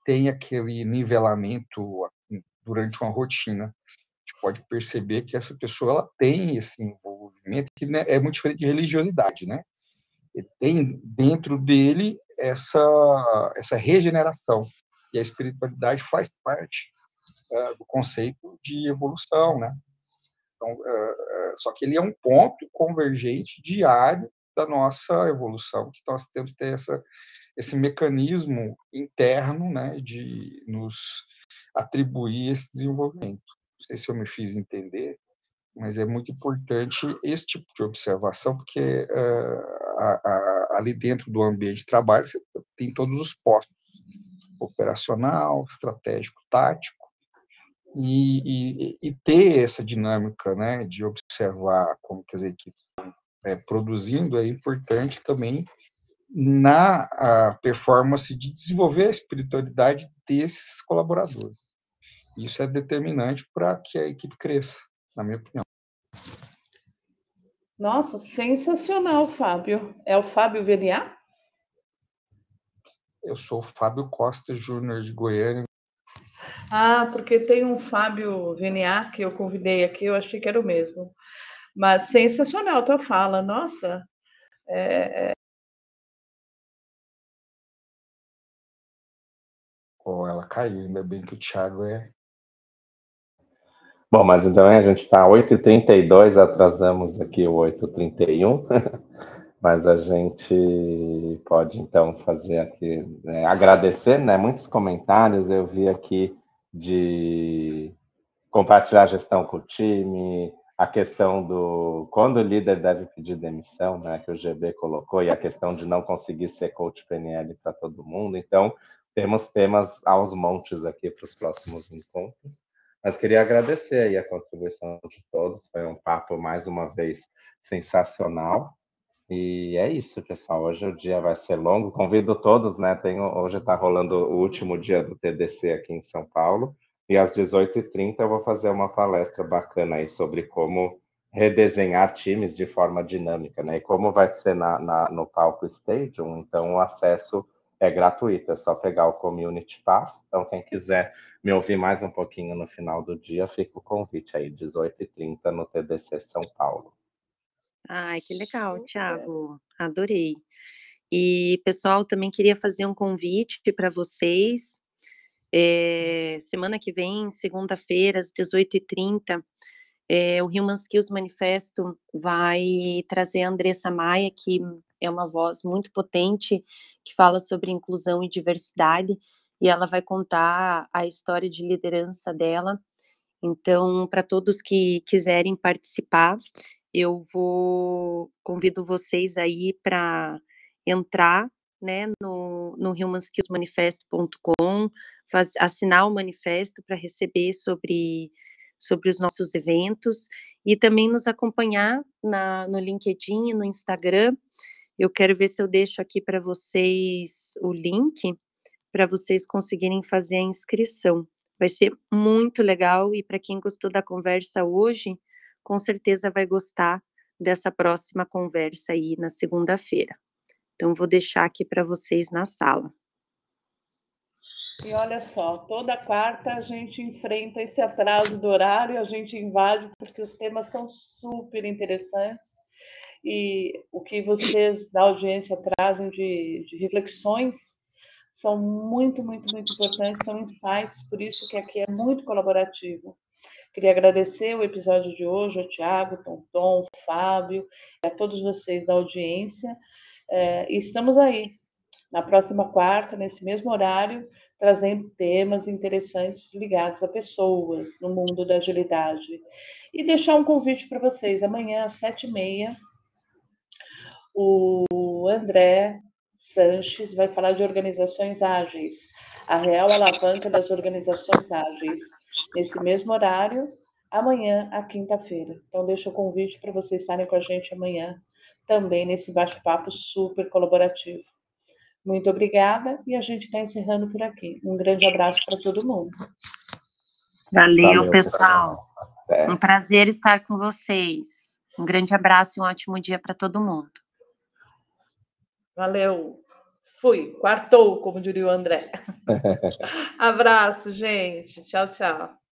Speaker 5: tem aquele nivelamento durante uma rotina. Gente pode perceber que essa pessoa ela tem esse envolvimento que né, é muito diferente de religiosidade, né? Ele tem dentro dele essa essa regeneração e a espiritualidade faz parte uh, do conceito de evolução, né? Então, uh, só que ele é um ponto convergente diário da nossa evolução, que nós temos que ter essa, esse mecanismo interno né, de nos atribuir esse desenvolvimento. Sei se eu me fiz entender, mas é muito importante esse tipo de observação, porque uh, a, a, ali dentro do ambiente de trabalho você tem todos os postos, operacional, estratégico, tático, e, e, e, ter essa dinâmica né, de observar como que as equipes estão é, produzindo é importante também na performance de desenvolver a espiritualidade desses colaboradores. Isso é determinante para que a equipe cresça, na minha opinião.
Speaker 2: Nossa, sensacional, Fábio. É o Fábio Veliá?
Speaker 5: Eu sou o Fábio Costa Júnior de Goiânia.
Speaker 2: Ah, porque tem um Fábio Veniá que eu convidei aqui, eu achei que era o mesmo. Mas sensacional a tua fala, nossa. É...
Speaker 5: Oh, ela caiu, ainda bem que o Thiago é.
Speaker 1: Bom, mas então a gente está 8h32, atrasamos aqui o 8h31, mas a gente pode então fazer aqui, né, agradecer, né? Muitos comentários eu vi aqui de compartilhar a gestão com o time, a questão do quando o líder deve pedir demissão, né, que o GB colocou, e a questão de não conseguir ser coach PNL para todo mundo. Então, temos temas aos montes aqui para os próximos encontros. Mas queria agradecer aí a contribuição de todos. Foi um papo mais uma vez sensacional. E é isso, pessoal. Hoje o dia vai ser longo. Convido todos, né? Tenho, hoje está rolando o último dia do TDC aqui em São Paulo. E às 18h30 eu vou fazer uma palestra bacana aí sobre como redesenhar times de forma dinâmica, né? E como vai ser na, na, no palco Stadium, então o acesso é gratuito, é só pegar o Community Pass. Então, quem quiser me ouvir mais um pouquinho no final do dia, fica o convite aí, 18h30 no TDC São Paulo.
Speaker 3: Ai, que legal, Thiago. Adorei. E, pessoal, também queria fazer um convite para vocês é, semana que vem, segunda-feira, às 18h30, é, o Human Skills Manifesto vai trazer a Andressa Maia, que é uma voz muito potente, que fala sobre inclusão e diversidade, e ela vai contar a história de liderança dela. Então, para todos que quiserem participar, eu vou convido vocês aí para entrar né, no, no humanskillsmanifesto.com, assinar o manifesto para receber sobre, sobre os nossos eventos e também nos acompanhar na, no LinkedIn e no Instagram. Eu quero ver se eu deixo aqui para vocês o link para vocês conseguirem fazer a inscrição. Vai ser muito legal e para quem gostou da conversa hoje, com certeza vai gostar dessa próxima conversa aí na segunda-feira. Então, vou deixar aqui para vocês na sala.
Speaker 2: E olha só, toda quarta a gente enfrenta esse atraso do horário, a gente invade porque os temas são super interessantes e o que vocês da audiência trazem de, de reflexões são muito, muito, muito importantes, são insights, por isso que aqui é muito colaborativo. Queria agradecer o episódio de hoje ao Tiago, Tom Tom, Fábio, a todos vocês da audiência. É, estamos aí, na próxima quarta, nesse mesmo horário, trazendo temas interessantes ligados a pessoas no mundo da agilidade. E deixar um convite para vocês. Amanhã, às sete e meia, o André Sanches vai falar de organizações ágeis, a real alavanca das organizações ágeis, nesse mesmo horário, amanhã, à quinta-feira. Então, deixo o convite para vocês estarem com a gente amanhã também nesse bate-papo super colaborativo. Muito obrigada e a gente está encerrando por aqui. Um grande abraço para todo mundo.
Speaker 3: Valeu, Valeu pessoal. pessoal. Um prazer estar com vocês. Um grande abraço e um ótimo dia para todo mundo.
Speaker 2: Valeu. Fui, quartou, como diria o André. Abraço, gente. Tchau, tchau.